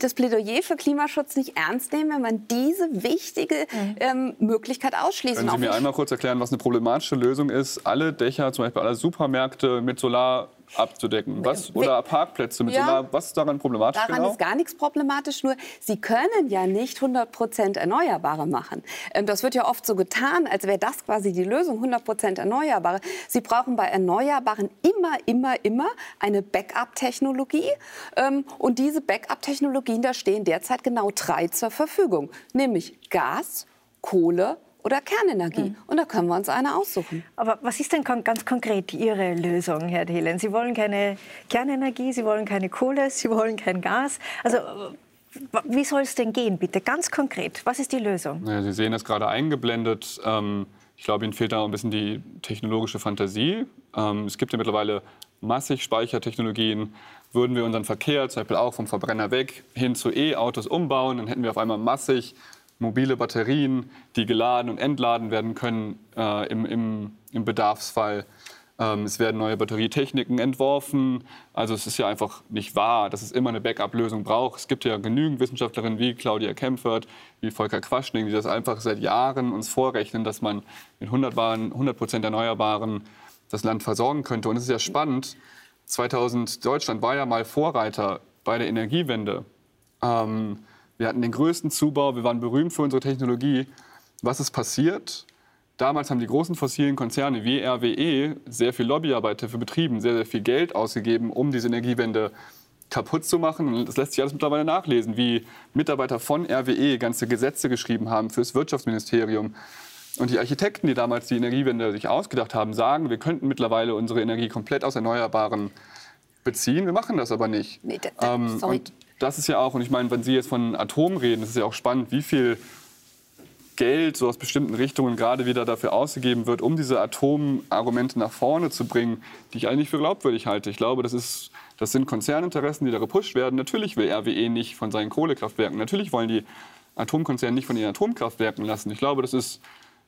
das Plädoyer für Klimaschutz nicht ernst nehmen, wenn man diese wichtige mhm. ähm, Möglichkeit ausschließt. Können Sie mir einmal kurz erklären, was eine problematische Lösung ist? Alle Dächer, zum Beispiel alle Supermärkte mit Solar abzudecken. Was, oder Parkplätze mit Ja. Solar. Was ist daran problematisch Daran genau? ist gar nichts problematisch, nur Sie können ja nicht 100 Prozent Erneuerbare machen. Ähm, Das wird ja oft so getan, als wäre das quasi die Lösung, 100 Prozent Erneuerbare. Sie brauchen bei Erneuerbaren immer, immer, immer eine Backup-Technologie. Ähm, Und diese Backup-Technologien, da stehen derzeit genau drei zur Verfügung, nämlich Gas, Kohle oder Kernenergie. Und da können wir uns eine aussuchen. Aber was ist denn kon ganz konkret Ihre Lösung, Herr Thelen? Sie wollen keine Kernenergie, Sie wollen keine Kohle, (laughs) Sie wollen kein Gas. Also wie soll es denn gehen, bitte? Ganz konkret, was ist die Lösung? Ja, Sie sehen das gerade eingeblendet. Ähm, ich glaube, Ihnen fehlt da ein bisschen die technologische Fantasie. Ähm, es gibt ja mittlerweile massig Speichertechnologien. Würden wir unseren Verkehr zum Beispiel auch vom Verbrenner weg hin zu E-Autos umbauen, dann hätten wir auf einmal massig mobile Batterien, die geladen und entladen werden können äh, im, im, im Bedarfsfall. Ähm, es werden neue Batterietechniken entworfen. Also es ist ja einfach nicht wahr, dass es immer eine Backup-Lösung braucht. Es gibt ja genügend Wissenschaftlerinnen wie Claudia Kempfert, wie Volker Quaschning, die das einfach seit Jahren uns vorrechnen, dass man mit 100 Waren- 100% Erneuerbaren das Land versorgen könnte. Und es ist ja spannend, 2000 Deutschland war ja mal Vorreiter bei der Energiewende. Ähm, wir hatten den größten Zubau, wir waren berühmt für unsere Technologie. Was ist passiert? Damals haben die großen fossilen Konzerne wie RWE sehr viel Lobbyarbeit dafür betrieben, sehr, sehr viel Geld ausgegeben, um diese Energiewende kaputt zu machen. Und das lässt sich alles mittlerweile nachlesen, wie Mitarbeiter von RWE ganze Gesetze geschrieben haben fürs Wirtschaftsministerium. Und die Architekten, die damals die Energiewende sich ausgedacht haben, sagen, wir könnten mittlerweile unsere Energie komplett aus Erneuerbaren beziehen. Wir machen das aber nicht. Nee, da- da- ähm, sorry. und das ist ja auch, und ich meine, wenn Sie jetzt von Atom reden, das ist ja auch spannend, wie viel Geld so aus bestimmten Richtungen gerade wieder dafür ausgegeben wird, um diese Atomargumente nach vorne zu bringen, die ich eigentlich für glaubwürdig halte. Ich glaube, das, ist, das sind Konzerninteressen, die da gepusht werden. Natürlich will RWE nicht von seinen Kohlekraftwerken, natürlich wollen die Atomkonzerne nicht von ihren Atomkraftwerken lassen. Ich glaube, das ist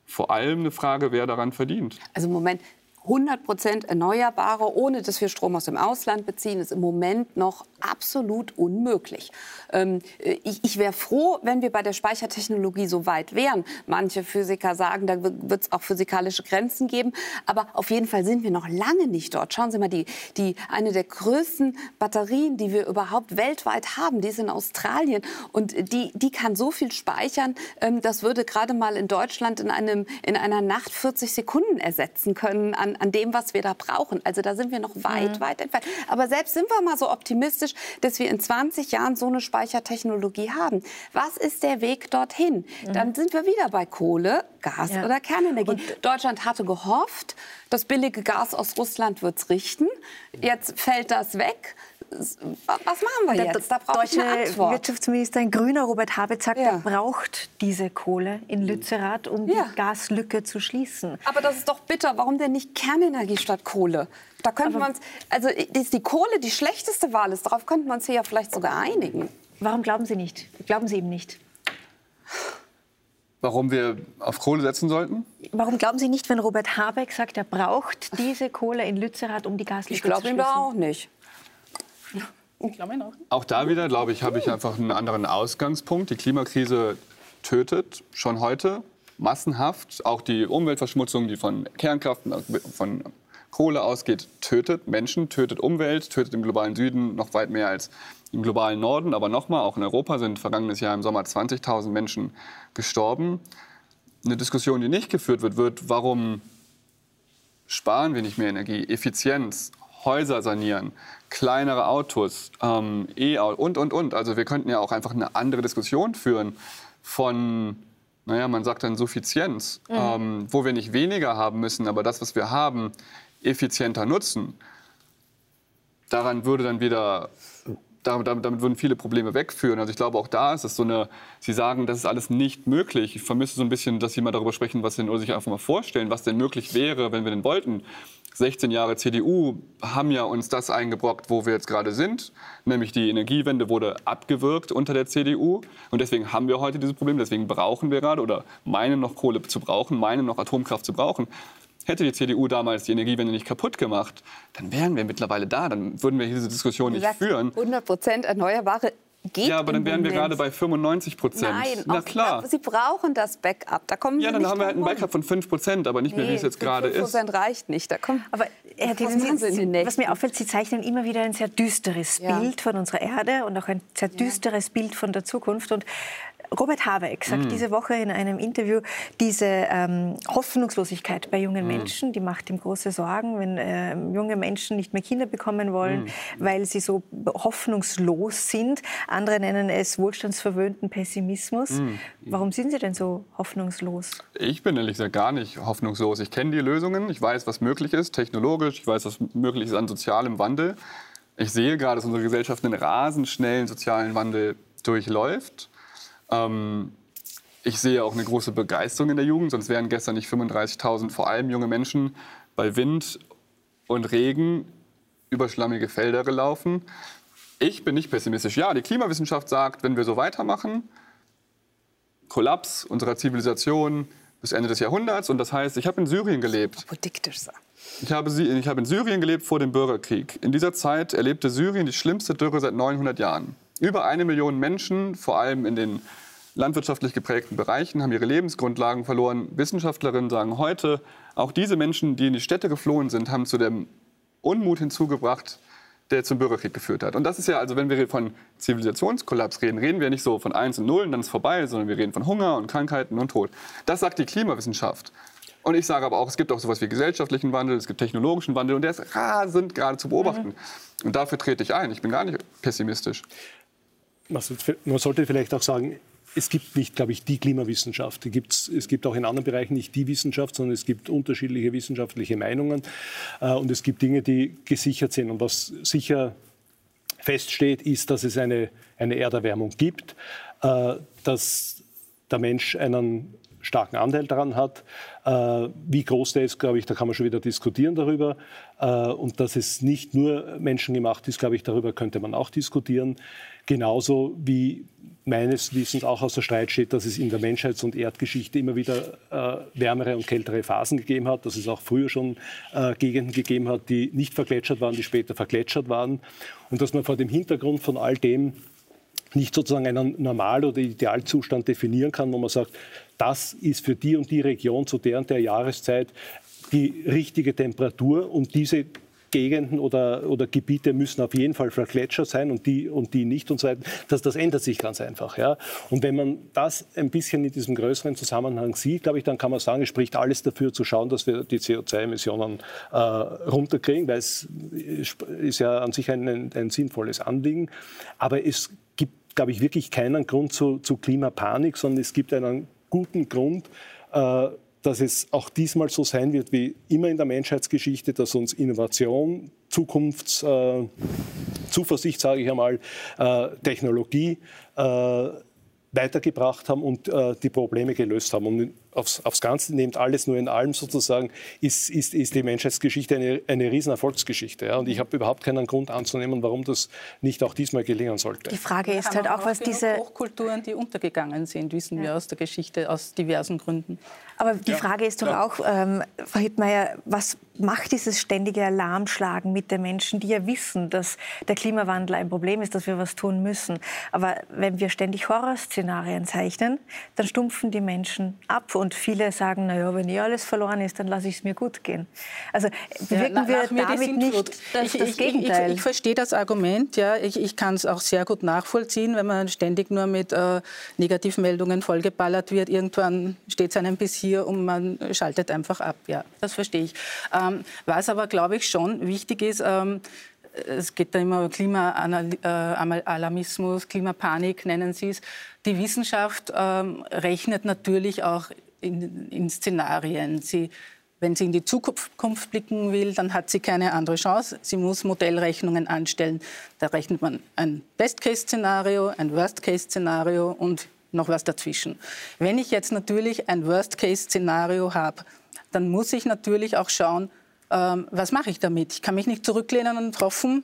vor allem eine Frage, wer daran verdient. Also Moment 100 Prozent Erneuerbare, ohne dass wir Strom aus dem Ausland beziehen, ist im Moment noch absolut unmöglich. Ähm, äh, ich ich wäre froh, wenn wir bei der Speichertechnologie so weit wären. Manche Physiker sagen, da wird es auch physikalische Grenzen geben. Aber auf jeden Fall sind wir noch lange nicht dort. Schauen Sie mal, die, die, eine der größten Batterien, die wir überhaupt weltweit haben, die ist in Australien. Und die, die kann so viel speichern, ähm, das würde gerade mal in Deutschland in, einem, in einer Nacht 40 Sekunden ersetzen können an, an dem, was wir da brauchen. Also da sind wir noch weit, weit entfernt. Aber selbst sind wir mal so optimistisch, dass wir in 20 Jahren so eine Speichertechnologie haben. Was ist der Weg dorthin? Dann sind wir wieder bei Kohle, Gas Ja. oder Kernenergie. Deutschland hatte gehofft, das billige Gas aus Russland wird es richten. Jetzt fällt das weg. Was machen wir Der jetzt? Ich deutsche eine Antwort. Wirtschaftsminister, ein grüner Robert Habeck, sagt, Ja. er braucht diese Kohle in Lützerath, um Ja. die Gaslücke zu schließen. Aber das ist doch bitter. Warum denn nicht Kernenergie statt Kohle? Da könnten wir uns, also dass die Kohle die schlechteste Wahl ist, darauf könnten wir uns hier ja vielleicht sogar einigen. Warum glauben Sie nicht? Glauben Sie ihm nicht? Warum wir auf Kohle setzen sollten? Warum glauben Sie nicht, wenn Robert Habeck sagt, er braucht diese Kohle in Lützerath, um die Gaslücke Ich zu glaube schließen? ihm da auch nicht. Auch. Auch da wieder, glaube ich, habe ich einfach einen anderen Ausgangspunkt. Die Klimakrise tötet schon heute massenhaft. Auch die Umweltverschmutzung, die von Kernkraft, von Kohle ausgeht, tötet Menschen, tötet Umwelt, tötet im globalen Süden noch weit mehr als im globalen Norden. Aber nochmal, auch in Europa sind vergangenes Jahr im Sommer 20.000 Menschen gestorben. Eine Diskussion, die nicht geführt wird, wird, warum sparen wir nicht mehr Energie, Effizienz, Häuser sanieren, kleinere Autos, ähm, E-Auto und, und, und. Also wir könnten ja auch einfach eine andere Diskussion führen von, naja, man sagt dann Suffizienz, ähm, wo wir nicht weniger haben müssen, aber das, was wir haben, effizienter nutzen. Daran würde dann wieder damit, damit, würden viele Probleme wegführen. Also ich glaube, auch da ist es so eine, Sie sagen, das ist alles nicht möglich. Ich vermisse so ein bisschen, dass Sie mal darüber sprechen, was denn, oder sich einfach mal vorstellen, was denn möglich wäre, wenn wir denn wollten. 16 Jahre CDU haben ja uns das eingebrockt, wo wir jetzt gerade sind. Nämlich die Energiewende wurde abgewürgt unter der CDU. Und deswegen haben wir heute dieses Problem. Deswegen brauchen wir gerade oder meinen noch Kohle zu brauchen, meinen noch Atomkraft zu brauchen. Hätte die CDU damals die Energiewende nicht kaputt gemacht, dann wären wir mittlerweile da. Dann würden wir diese Diskussion nicht führen. 100 Prozent Erneuerbare geht Ja, aber dann wären wir gerade bei 95 Prozent. Nein, Na klar. Sie brauchen das Backup. Da kommen Ja, dann nicht haben wir halt rum. Backup von 5 Prozent, aber nicht mehr, wie es jetzt gerade ist. 5% reicht nicht. Da kommt Aber Herr Thielen, was mir auffällt, Sie zeichnen immer wieder ein sehr düsteres ja. Bild von unserer Erde und auch ein sehr düsteres ja. Bild von der Zukunft. Und Robert Habeck sagt mm. diese Woche in einem Interview, diese ähm, Hoffnungslosigkeit bei jungen mm. Menschen, die macht ihm große Sorgen, wenn äh, junge Menschen nicht mehr Kinder bekommen wollen, mm. weil sie so hoffnungslos sind. Andere nennen es wohlstandsverwöhnten Pessimismus. Warum sind Sie denn so hoffnungslos? Ich bin ehrlich gesagt gar nicht hoffnungslos. Ich kenne die Lösungen, ich weiß, was möglich ist, technologisch, ich weiß, was möglich ist an sozialem Wandel. Ich sehe gerade, dass unsere Gesellschaft einen rasend schnellen sozialen Wandel durchläuft. Ähm, ich sehe auch eine große Begeisterung in der Jugend, sonst wären gestern nicht 35.000 vor allem junge Menschen bei Wind und Regen über schlammige Felder gelaufen. Ich bin nicht pessimistisch. Ja, die Klimawissenschaft sagt, wenn wir so weitermachen, Kollaps unserer Zivilisation bis Ende des Jahrhunderts. Und das heißt, ich habe in Syrien gelebt. Ich habe, ich habe in Syrien gelebt vor dem Bürgerkrieg. In dieser Zeit erlebte Syrien die schlimmste Dürre seit 900 Jahren. Über eine Million Menschen, vor allem in den landwirtschaftlich geprägten Bereichen, haben ihre Lebensgrundlagen verloren. Wissenschaftlerinnen sagen heute, auch diese Menschen, die in die Städte geflohen sind, haben zu dem Unmut hinzugebracht, der zum Bürgerkrieg geführt hat. Und das ist ja, also wenn wir von Zivilisationskollaps reden, reden wir nicht so von Eins und Null und dann ist es vorbei, sondern wir reden von Hunger und Krankheiten und Tod. Das sagt die Klimawissenschaft. Und ich sage aber auch, es gibt auch sowas wie gesellschaftlichen Wandel, es gibt technologischen Wandel und der ist rasend gerade zu beobachten. Mhm. Und dafür trete ich ein. Ich bin gar nicht pessimistisch man sollte vielleicht auch sagen, es gibt nicht, glaube ich, die Klimawissenschaft. Gibt's, es gibt auch in anderen Bereichen nicht die Wissenschaft, sondern es gibt unterschiedliche wissenschaftliche Meinungen. Äh, und es gibt Dinge, die gesichert sind. Und was sicher feststeht, ist, dass es eine, eine Erderwärmung gibt, äh, dass der Mensch einen starken Anteil daran hat. Äh, wie groß der ist, glaube ich, da kann man schon wieder diskutieren darüber. Äh, und dass es nicht nur menschengemacht ist, glaube ich, darüber könnte man auch diskutieren. Genauso wie meines Wissens auch aus der Streit steht, dass es in der Menschheits- und Erdgeschichte immer wieder äh, wärmere und kältere Phasen gegeben hat, dass es auch früher schon äh, Gegenden gegeben hat, die nicht vergletschert waren, die später vergletschert waren und dass man vor dem Hintergrund von all dem nicht sozusagen einen Normal- oder Idealzustand definieren kann, wo man sagt, das ist für die und die Region zu der und der Jahreszeit die richtige Temperatur und diese Gegenden oder, oder Gebiete müssen auf jeden Fall vergletschert sein und die, und die nicht und so weiter. Das, das ändert sich ganz einfach. Ja. Und wenn man das ein bisschen in diesem größeren Zusammenhang sieht, glaube ich, dann kann man sagen, es spricht alles dafür zu schauen, dass wir die CO2-Emissionen äh, runterkriegen, weil es ist ja an sich ein, ein, ein sinnvolles Anliegen. Aber es glaube ich, wirklich keinen Grund zu, zu Klimapanik, sondern es gibt einen guten Grund, äh, dass es auch diesmal so sein wird wie immer in der Menschheitsgeschichte, dass uns Innovation, Zukunftszuversicht, äh, sage ich einmal, äh, Technologie äh, weitergebracht haben und äh, die Probleme gelöst haben. Und aufs, aufs Ganze nimmt alles nur in allem sozusagen, ist, ist, ist die Menschheitsgeschichte eine, eine riesen Erfolgsgeschichte. Ja? Und ich habe überhaupt keinen Grund anzunehmen, warum das nicht auch diesmal gelingen sollte. Die Frage ist halt auch, was diese... Hochkulturen, die untergegangen sind, wissen ja. wir aus der Geschichte, aus diversen Gründen. Aber die ja. Frage ist doch ja. auch, ähm, Frau Hittmeier, was macht dieses ständige Alarmschlagen mit den Menschen, die ja wissen, dass der Klimawandel ein Problem ist, dass wir was tun müssen. Aber wenn wir ständig Horrorszenarien zeichnen, dann stumpfen die Menschen ab und viele sagen, naja, wenn eh alles verloren ist, dann lasse ich es mir gut gehen. Also bewirken ja, wir damit nicht das, ich, das Gegenteil. Ich, ich, verstehe das Argument, ja. Ich, ich kann es auch sehr gut nachvollziehen, wenn man ständig nur mit äh, Negativmeldungen vollgeballert wird. Irgendwann steht es einem bis hier und man schaltet einfach ab. Ja, das verstehe ich. Ähm, was aber, glaube ich, schon wichtig ist, ähm, es geht da immer um Klimaalarmismus, Klimapanik nennen Sie es. Die Wissenschaft ähm, rechnet natürlich auch in, in Szenarien. Sie, wenn sie in die Zukunft blicken will, dann hat sie keine andere Chance. Sie muss Modellrechnungen anstellen. Da rechnet man ein Best-Case-Szenario, ein Worst-Case-Szenario und noch was dazwischen. Wenn ich jetzt natürlich ein Worst-Case-Szenario habe, dann muss ich natürlich auch schauen, ähm, was mache ich damit. Ich kann mich nicht zurücklehnen und hoffen,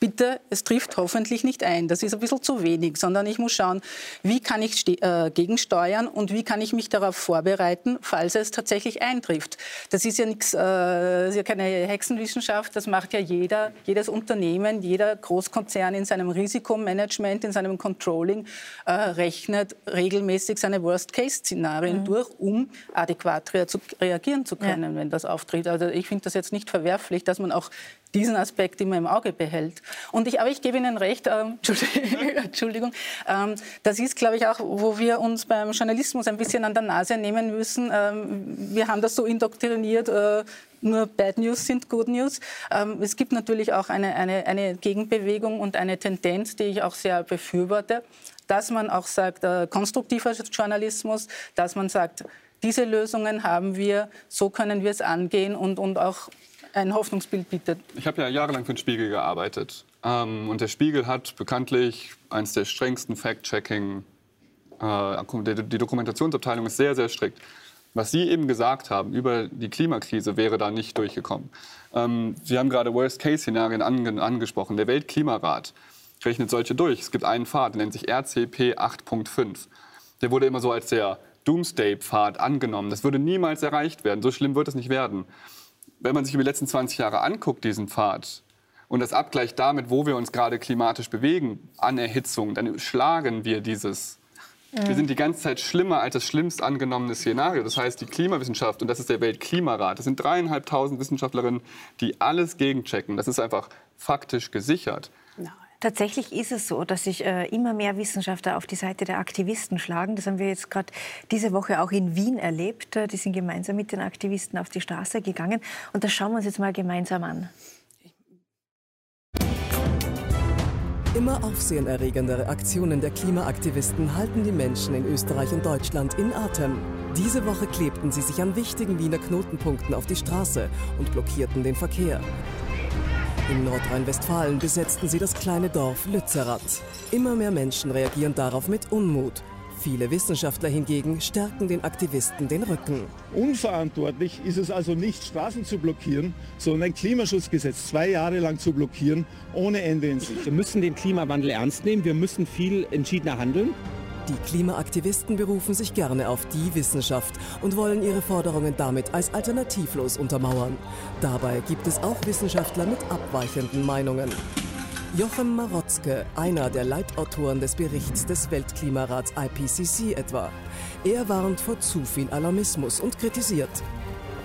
bitte, es trifft hoffentlich nicht ein. Das ist ein bisschen zu wenig, sondern ich muss schauen, wie kann ich äh, gegensteuern und wie kann ich mich darauf vorbereiten, falls es tatsächlich eintrifft. Das ist ja nichts, äh, ist ja keine Hexenwissenschaft, das macht ja jeder, jedes Unternehmen, jeder Großkonzern in seinem Risikomanagement, in seinem Controlling äh, rechnet regelmäßig seine Worst-Case-Szenarien mhm. durch, um adäquat rea zu reagieren zu können, ja. wenn das auftritt. Also ich finde das jetzt nicht verwerflich, dass man auch diesen Aspekt immer im Auge behält. Und ich, aber ich gebe Ihnen recht, ähm, (laughs) Entschuldigung, ähm, das ist, glaube ich, auch, wo wir uns beim Journalismus ein bisschen an der Nase nehmen müssen. Ähm, wir haben das so indoktriniert, äh, nur Bad News sind Good News. Ähm, es gibt natürlich auch eine, eine, eine Gegenbewegung und eine Tendenz, die ich auch sehr befürworte, dass man auch sagt, äh, konstruktiver Journalismus, dass man sagt, diese Lösungen haben wir, so können wir es angehen und, und auch ein Hoffnungsbild bietet. Ich habe ja jahrelang für den Spiegel gearbeitet. Ähm, und der Spiegel hat bekanntlich eines der strengsten Fact-Checking. Äh, die Dokumentationsabteilung ist sehr, sehr strikt. Was Sie eben gesagt haben über die Klimakrise wäre da nicht durchgekommen. Ähm, Sie haben gerade Worst-Case-Szenarien ange angesprochen. Der Weltklimarat rechnet solche durch. Es gibt einen Pfad, der nennt sich RCP 8.5. Der wurde immer so als der Doomsday-Pfad angenommen. Das würde niemals erreicht werden. So schlimm wird es nicht werden wenn man sich über die letzten 20 Jahre anguckt, diesen Pfad, und das abgleicht damit, wo wir uns gerade klimatisch bewegen, an Erhitzung, dann schlagen wir dieses. Wir sind die ganze Zeit schlimmer als das schlimmst angenommene Szenario. Das heißt, die Klimawissenschaft, und das ist der Weltklimarat, das sind dreieinhalbtausend Wissenschaftlerinnen, die alles gegenchecken. Das ist einfach faktisch gesichert. Nein. Tatsächlich ist es so, dass sich äh, immer mehr Wissenschaftler auf die Seite der Aktivisten schlagen. Das haben wir jetzt gerade diese Woche auch in Wien erlebt. Äh, die sind gemeinsam mit den Aktivisten auf die Straße gegangen. Und das schauen wir uns jetzt mal gemeinsam an. Immer aufsehenerregendere Aktionen der Klimaaktivisten halten die Menschen in Österreich und Deutschland in Atem. Diese Woche klebten sie sich an wichtigen Wiener Knotenpunkten auf die Straße und blockierten den Verkehr. In Nordrhein-Westfalen besetzten sie das kleine Dorf Lützerath. Immer mehr Menschen reagieren darauf mit Unmut. Viele Wissenschaftler hingegen stärken den Aktivisten den Rücken. Unverantwortlich ist es also nicht, Straßen zu blockieren, sondern ein Klimaschutzgesetz zwei Jahre lang zu blockieren, ohne Ende in Sicht. Wir müssen den Klimawandel ernst nehmen, wir müssen viel entschiedener handeln. Die Klimaaktivisten berufen sich gerne auf die Wissenschaft und wollen ihre Forderungen damit als alternativlos untermauern. Dabei gibt es auch Wissenschaftler mit abweichenden Meinungen. Jochem Marotzke, einer der Leitautoren des Berichts des Weltklimarats IPCC etwa. Er warnt vor zu viel Alarmismus und kritisiert,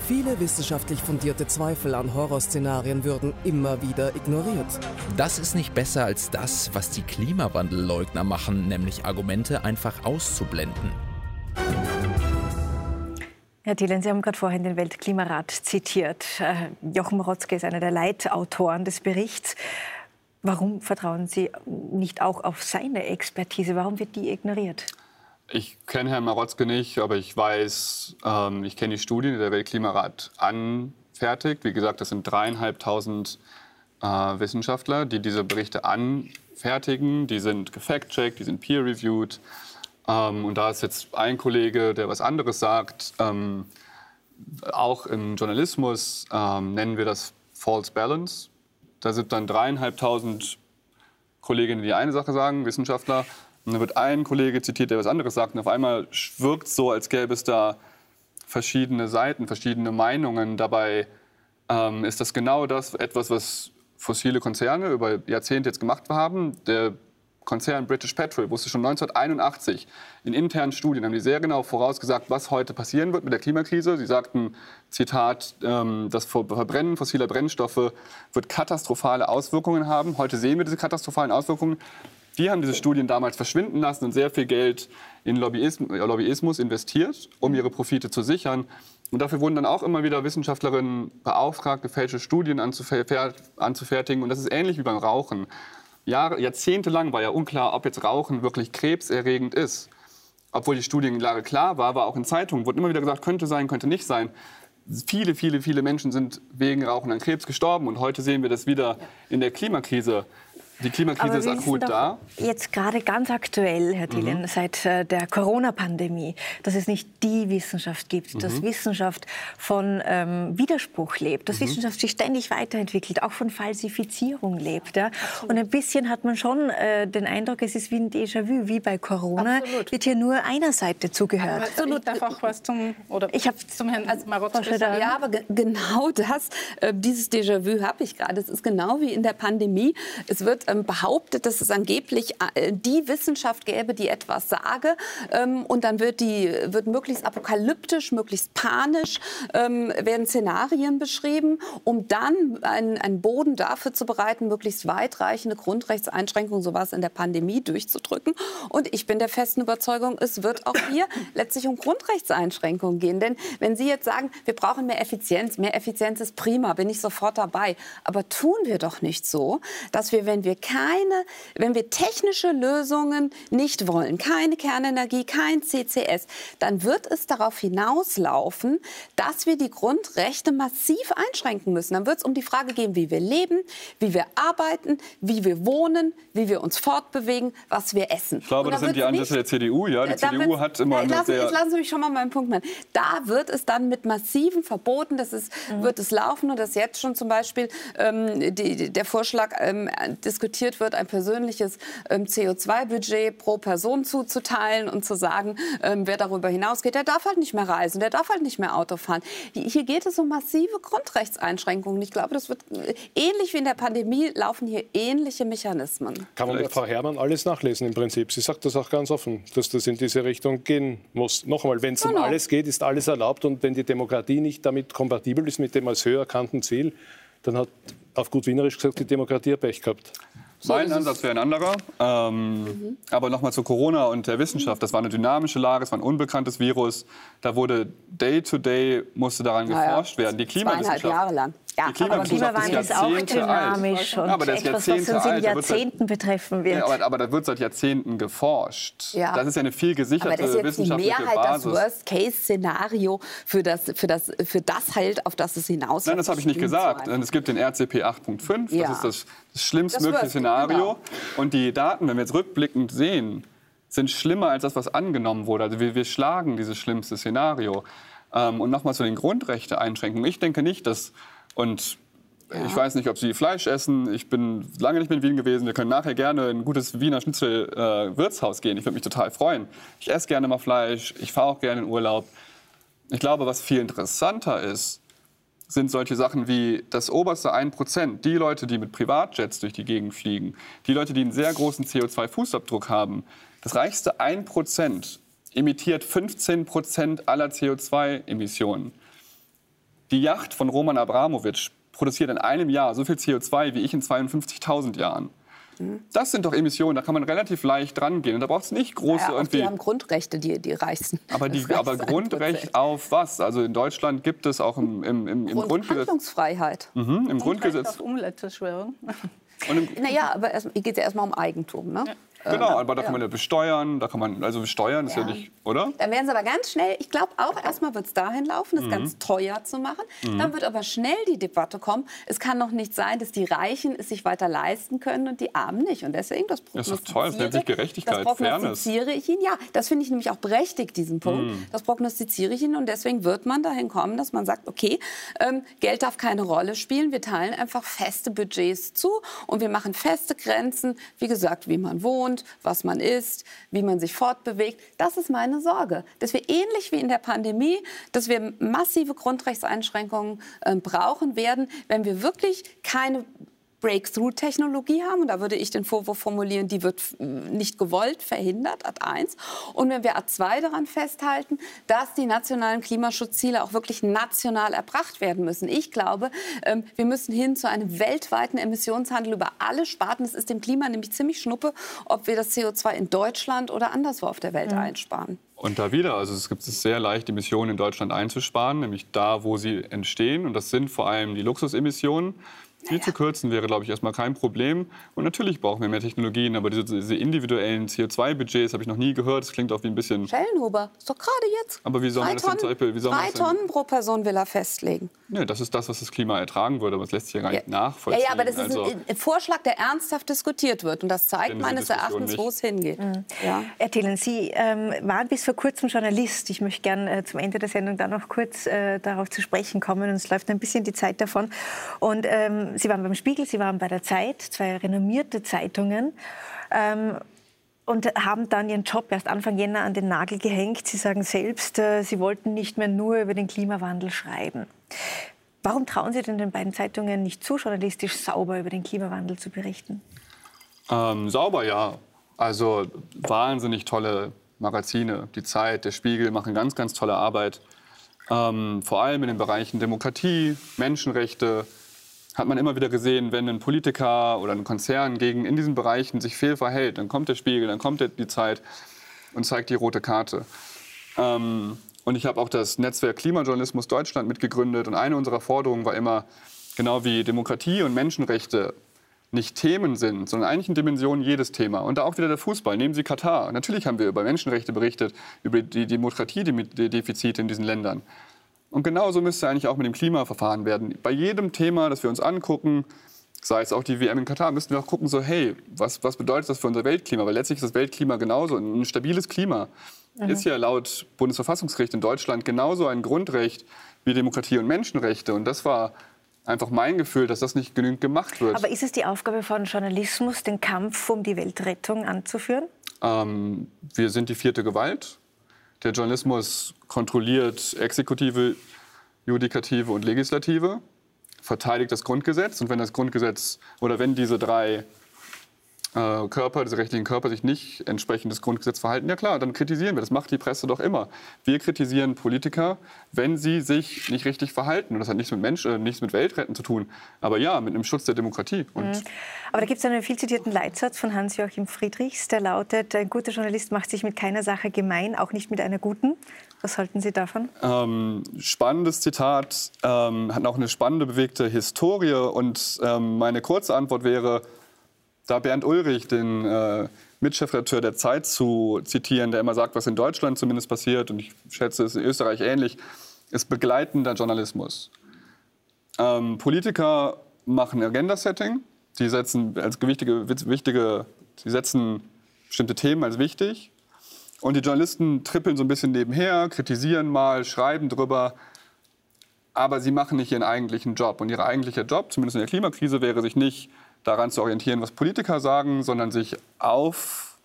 Viele wissenschaftlich fundierte Zweifel an Horrorszenarien würden immer wieder ignoriert. Das ist nicht besser als das, was die Klimawandelleugner machen, nämlich Argumente einfach auszublenden. Herr Thielen, Sie haben gerade vorhin den Weltklimarat zitiert. Äh, Jochen Rotzke ist einer der Leitautoren des Berichts. Warum vertrauen Sie nicht auch auf seine Expertise? Warum wird die ignoriert? Ich kenne Herrn Marotzke nicht, aber ich weiß, ähm, ich kenne die Studien, die der Weltklimarat anfertigt. Wie gesagt, das sind dreieinhalbtausend äh, Wissenschaftler, die diese Berichte anfertigen. Die sind gefact-checkt, die sind peer-reviewed. Ähm, und da ist jetzt ein Kollege, der was anderes sagt. Ähm, auch im Journalismus ähm, nennen wir das False Balance. Da sind dann dreieinhalbtausend Kolleginnen, die eine Sache sagen, Wissenschaftler, und dann wird ein Kollege zitiert, der was anderes sagt. Und auf einmal wirkt es so, als gäbe es da verschiedene Seiten, verschiedene Meinungen. Dabei ähm, ist das genau das etwas, was fossile Konzerne über Jahrzehnte jetzt gemacht haben. Der Konzern British Petrol wusste schon 1981 in internen Studien, haben die sehr genau vorausgesagt, was heute passieren wird mit der Klimakrise. Sie sagten, Zitat, ähm, das Verbrennen fossiler Brennstoffe wird katastrophale Auswirkungen haben. Heute sehen wir diese katastrophalen Auswirkungen. Die haben diese Studien damals verschwinden lassen und sehr viel Geld in Lobbyismus investiert, um ihre Profite zu sichern. Und dafür wurden dann auch immer wieder Wissenschaftlerinnen beauftragt, gefälschte Studien anzufertigen. Und das ist ähnlich wie beim Rauchen. Jahre, jahrzehntelang war ja unklar, ob jetzt Rauchen wirklich krebserregend ist. Obwohl die Studienlage klar war, war auch in Zeitungen, wurde immer wieder gesagt, könnte sein, könnte nicht sein. Viele, viele, viele Menschen sind wegen Rauchen an Krebs gestorben. Und heute sehen wir das wieder in der Klimakrise. Die Klimakrise ist akut da. Jetzt gerade ganz aktuell, Herr Thielen, mhm. seit äh, der Corona-Pandemie, dass es nicht die Wissenschaft gibt, mhm. dass Wissenschaft von ähm, Widerspruch lebt, dass mhm. Wissenschaft sich ständig weiterentwickelt, auch von Falsifizierung lebt. Ja? Und ein bisschen hat man schon äh, den Eindruck, es ist wie ein Déjà-vu, wie bei Corona, Absolut. wird hier nur einer Seite zugehört. Absolut. Ich darf auch was zum, oder ich habe zum Herrn also, Marotz gesagt. Ja, aber genau das, äh, dieses Déjà-vu habe ich gerade. Es ist genau wie in der Pandemie. Es wird behauptet, dass es angeblich äh, die Wissenschaft gäbe, die etwas sage. Ähm, und dann wird, die, wird möglichst apokalyptisch, möglichst panisch, ähm, werden Szenarien beschrieben, um dann einen, einen Boden dafür zu bereiten, möglichst weitreichende Grundrechtseinschränkungen, sowas in der Pandemie durchzudrücken. Und ich bin der festen Überzeugung, es wird auch hier (coughs) letztlich um Grundrechtseinschränkungen gehen. Denn wenn Sie jetzt sagen, wir brauchen mehr Effizienz, mehr Effizienz ist prima, bin ich sofort dabei. Aber tun wir doch nicht so, dass wir, wenn wir keine, wenn wir technische Lösungen nicht wollen, keine Kernenergie, kein CCS, dann wird es darauf hinauslaufen, dass wir die Grundrechte massiv einschränken müssen. Dann wird es um die Frage gehen, wie wir leben, wie wir arbeiten, wie wir wohnen, wie wir uns fortbewegen, was wir essen. Ich glaube, das sind die Ansätze der CDU. Ja, die CDU hat immer ja, lassen, sehr... Lassen Sie mich schon mal meinen Punkt machen. Da wird es dann mit massiven Verboten, das ist, mhm. wird es laufen und dass jetzt schon zum Beispiel ähm, die, der Vorschlag ähm, diskutiert wird, ein persönliches ähm, CO2-Budget pro Person zuzuteilen und zu sagen, ähm, wer darüber hinausgeht, der darf halt nicht mehr reisen, der darf halt nicht mehr Auto fahren. Hier geht es um massive Grundrechtseinschränkungen. Ich glaube, das wird äh, ähnlich wie in der Pandemie laufen hier ähnliche Mechanismen. Kann man bei Frau Herrmann alles nachlesen im Prinzip. Sie sagt das auch ganz offen, dass das in diese Richtung gehen muss. Noch einmal, wenn es genau. um alles geht, ist alles erlaubt und wenn die Demokratie nicht damit kompatibel ist mit dem als höher erkannten Ziel, dann hat auf gut Wienerisch gesagt die Demokratie Pech gehabt. Mein so, Ansatz wäre ein anderer. Ähm, mhm. Aber nochmal zu Corona und der Wissenschaft. Das war eine dynamische Lage, es war ein unbekanntes Virus. Da wurde day to day musste daran geforscht ja, werden. Die Klimawissenschaft. Jahre lang. Ja, die aber Klimawandel ist auch dynamisch alt. und aber etwas, was uns in Jahrzehnten betreffen wird. Ja, aber, aber, da wird seit Jahrzehnten geforscht. Ja. Das ist ja eine viel gesicherte aber das ist jetzt die Mehrheit Basis. das Worst-Case-Szenario für das, für, das, für das hält, auf das es hinaus Nein, das habe ich nicht gesagt. Es gibt den RCP 8.5, ja. das ist das, das schlimmstmögliche Szenario. Genau. Und die Daten, wenn wir jetzt rückblickend sehen, sind schlimmer als das, was angenommen wurde. Also wir, wir schlagen dieses schlimmste Szenario. Ähm, und nochmal zu den Grundrechte-Einschränkungen. Ich denke nicht, dass und ja. Ich weiß nicht, ob Sie Fleisch essen. Ich bin lange nicht mehr in Wien gewesen. Wir können nachher gerne in ein gutes Wiener Schnitzel-Wirtshaus äh, gehen. Ich würde mich total freuen. Ich esse gerne mal Fleisch. Ich fahre auch gerne in Urlaub. Ich glaube, was viel interessanter ist, sind solche Sachen wie das oberste 1%, die Leute, die mit Privatjets durch die Gegend fliegen, die Leute, die einen sehr großen CO2-Fußabdruck haben. Das reichste 1% emittiert 15% aller CO2-Emissionen. Die Yacht von Roman Abramowitsch produziert in einem Jahr so viel CO2 wie ich in 52.000 Jahren. Das sind doch Emissionen, da kann man relativ leicht rangehen. Und da braucht es nicht große naja, irgendwie. Die haben Grundrechte, die, die reichsten. Aber, die, aber Grundrecht auf was? Also in Deutschland gibt es auch im, im, im, im Grundgesetz. Handlungsfreiheit. Mhm, Im Grundgesetz. Auf naja, aber hier geht es ja erstmal um Eigentum. Ne? Ja. Genau, ähm, aber da kann man ja besteuern, da kann man, also besteuern ist ja, nicht, oder? Dann werden sie aber ganz schnell, ich glaube auch, erstmal wird es dahin laufen, das mhm. ganz teuer zu machen. Mhm. Dann wird aber schnell die Debatte kommen, es kann doch nicht sein, dass die Reichen es sich weiter leisten können und die Armen nicht. Und deswegen, das prognostiziere, das ist toll, das nennt sich Gerechtigkeit, das prognostiziere Fairness. ich Ihnen, ja, das finde ich nämlich auch berechtigt, diesen Punkt. Mhm. Das prognostiziere ich Ihnen und deswegen wird man dahin kommen, dass man sagt, okay, ähm, Geld darf keine Rolle spielen, wir teilen einfach feste Budgets zu und wir machen feste Grenzen, wie gesagt, wie man wohnt, was man isst, wie man sich fortbewegt. Das ist meine Sorge, dass wir ähnlich wie in der Pandemie, dass wir massive Grundrechtseinschränkungen äh, brauchen werden, wenn wir wirklich keine Breakthrough-Technologie haben. Und da würde ich den Vorwurf formulieren, die wird äh, nicht gewollt verhindert, Ad 1. Und wenn wir Ad 2 daran festhalten, dass die nationalen Klimaschutzziele auch wirklich national erbracht werden müssen. Ich glaube, ähm, wir müssen hin zu einem weltweiten Emissionshandel über alle Sparten. Es ist dem Klima nämlich ziemlich schnuppe, ob wir das CO2 in Deutschland oder anderswo auf der Welt mhm. einsparen. Und da wieder, also es gibt es sehr leicht, Emissionen in Deutschland einzusparen, nämlich da, wo sie entstehen. Und das sind vor allem die Luxusemissionen. Die zu kürzen wäre, glaube ich, erstmal kein Problem. Und natürlich brauchen wir mehr Technologien, aber diese, diese individuellen CO2-Budgets habe ich noch nie gehört. Das klingt auch wie ein bisschen. Schellenhuber, ist doch gerade jetzt. Aber wie soll man das denn zum Beispiel? Wie soll drei das Tonnen pro Person will er festlegen. Nee, das ist das, was das Klima ertragen würde, aber es lässt sich ja gar nicht Ja, nachvollziehen. ja, aber das ist also, ein, ein Vorschlag, der ernsthaft diskutiert wird. Und das zeigt meines Erachtens, nicht. wo es hingeht. Ja. Herr Thielen, Sie ähm, waren bis vor kurzem Journalist. Ich möchte gerne äh, zum Ende der Sendung dann noch kurz äh, darauf zu sprechen kommen. Uns läuft ein bisschen die Zeit davon. Und ähm, Sie waren beim Spiegel, Sie waren bei der Zeit, zwei renommierte Zeitungen. Ähm, und haben dann ihren Job erst Anfang Jänner an den Nagel gehängt. Sie sagen selbst, äh, Sie wollten nicht mehr nur über den Klimawandel schreiben. Warum trauen Sie denn den beiden Zeitungen nicht zu, journalistisch sauber über den Klimawandel zu berichten? Ähm, sauber, ja. Also wahnsinnig tolle Magazine. Die Zeit, der Spiegel machen ganz, ganz tolle Arbeit. Ähm, vor allem in den Bereichen Demokratie, Menschenrechte hat man immer wieder gesehen, wenn ein Politiker oder ein Konzern gegen in diesen Bereichen sich fehl verhält, dann kommt der Spiegel, dann kommt die Zeit und zeigt die rote Karte. Ähm, und ich habe auch das Netzwerk Klimajournalismus Deutschland mitgegründet. Und eine unserer Forderungen war immer, genau wie Demokratie und Menschenrechte nicht Themen sind, sondern eigentlich in Dimensionen jedes Thema. Und da auch wieder der Fußball. Nehmen Sie Katar. Natürlich haben wir über Menschenrechte berichtet, über die Demokratiedefizite in diesen Ländern. Und genauso müsste eigentlich auch mit dem Klima verfahren werden. Bei jedem Thema, das wir uns angucken, sei es auch die WM in Katar, müssen wir auch gucken, so hey, was, was bedeutet das für unser Weltklima? Weil letztlich ist das Weltklima genauso ein stabiles Klima. Ist ja laut Bundesverfassungsgericht in Deutschland genauso ein Grundrecht wie Demokratie und Menschenrechte. Und das war einfach mein Gefühl, dass das nicht genügend gemacht wird. Aber ist es die Aufgabe von Journalismus, den Kampf um die Weltrettung anzuführen? Ähm, wir sind die vierte Gewalt. Der Journalismus kontrolliert Exekutive, Judikative und Legislative, verteidigt das Grundgesetz. Und wenn das Grundgesetz oder wenn diese drei äh, Körper, diese rechtlichen Körper sich nicht entsprechend des Grundgesetzes verhalten, ja klar, dann kritisieren wir. Das macht die Presse doch immer. Wir kritisieren Politiker, wenn sie sich nicht richtig verhalten. Und das hat nichts mit Mensch, äh, nichts mit Weltretten zu tun. Aber ja, mit dem Schutz der Demokratie. Und Aber da gibt es einen viel zitierten Leitsatz von Hans-Joachim Friedrichs, der lautet, ein guter Journalist macht sich mit keiner Sache gemein, auch nicht mit einer guten. Was halten Sie davon? Ähm, spannendes Zitat, ähm, hat auch eine spannende, bewegte Historie. Und ähm, meine kurze Antwort wäre, da Bernd Ulrich, den äh, Mitchefredakteur der Zeit, zu zitieren, der immer sagt, was in Deutschland zumindest passiert, und ich schätze, es ist in Österreich ähnlich, ist begleitender Journalismus. Ähm, Politiker machen Agenda-Setting, die setzen als gewichtige, wichtige, sie setzen bestimmte Themen als wichtig. Und die Journalisten trippeln so ein bisschen nebenher, kritisieren mal, schreiben drüber. Aber sie machen nicht ihren eigentlichen Job. Und ihr eigentlicher Job, zumindest in der Klimakrise, wäre sich nicht daran zu orientieren, was Politiker sagen, sondern sich auf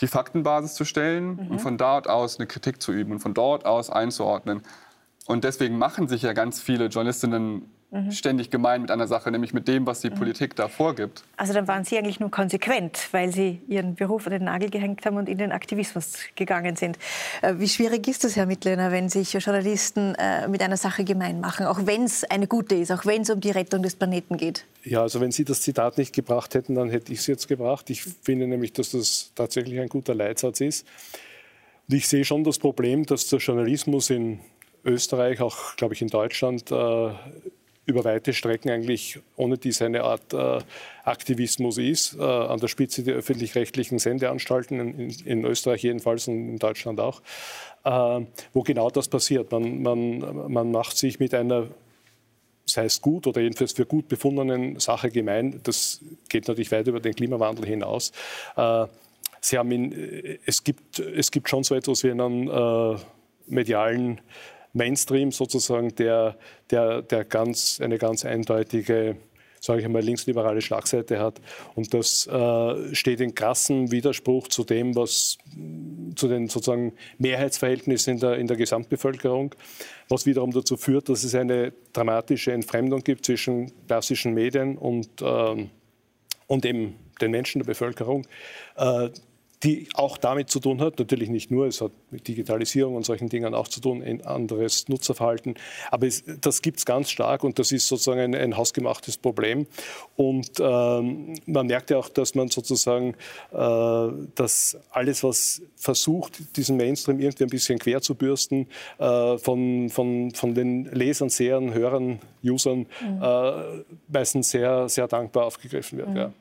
die Faktenbasis zu stellen und von dort aus eine Kritik zu üben und von dort aus einzuordnen. Und deswegen machen sich ja ganz viele Journalistinnen ständig gemein mit einer Sache, nämlich mit dem, was die Politik da vorgibt. Also dann waren Sie eigentlich nur konsequent, weil Sie Ihren Beruf an den Nagel gehängt haben und in den Aktivismus gegangen sind. Äh, Wie schwierig ist das, Herr Mittlöhner, wenn sich Journalisten äh, mit einer Sache gemein machen, auch wenn es eine gute ist, auch wenn es um die Rettung des Planeten geht? Ja, also wenn Sie das Zitat nicht gebracht hätten, dann hätte ich es jetzt gebracht. Ich finde nämlich, dass das tatsächlich ein guter Leitsatz ist. Und ich sehe schon das Problem, dass der Journalismus in Österreich, auch glaube ich in Deutschland, äh, über weite Strecken eigentlich ohne dies eine Art äh, Aktivismus ist. Äh, an der Spitze der öffentlich-rechtlichen Sendeanstalten, in, in, Österreich jedenfalls und in Deutschland auch, äh, wo genau das passiert. Man, man, man macht sich mit einer sei es gut oder jedenfalls für gut befundenen Sache gemein. Das geht natürlich weit über den Klimawandel hinaus. Äh, Sie haben in, es, gibt, es gibt schon so etwas wie einen äh, medialen Mainstream sozusagen, der, der, der ganz, eine ganz eindeutige sage ich einmal, linksliberale Schlagseite hat. Und das äh, steht in krassem Widerspruch zu dem, was zu den sozusagen Mehrheitsverhältnissen in der, in der Gesamtbevölkerung, was wiederum dazu führt, dass es eine dramatische Entfremdung gibt zwischen klassischen Medien und, ähm, und eben den Menschen der Bevölkerung. Äh, die auch damit zu tun hat, natürlich nicht nur, es hat mit Digitalisierung und solchen Dingen auch zu tun, ein anderes Nutzerverhalten, aber es, das gibt es ganz stark und das ist sozusagen ein, ein hausgemachtes Problem. Und ähm, man merkt ja auch, dass man sozusagen, äh, dass alles, was versucht, diesen Mainstream irgendwie ein bisschen quer zu bürsten, äh, von, von, von den Lesern, Sehern, Hörern, Usern mhm. äh, meistens sehr, sehr dankbar aufgegriffen wird. Mhm. Ja.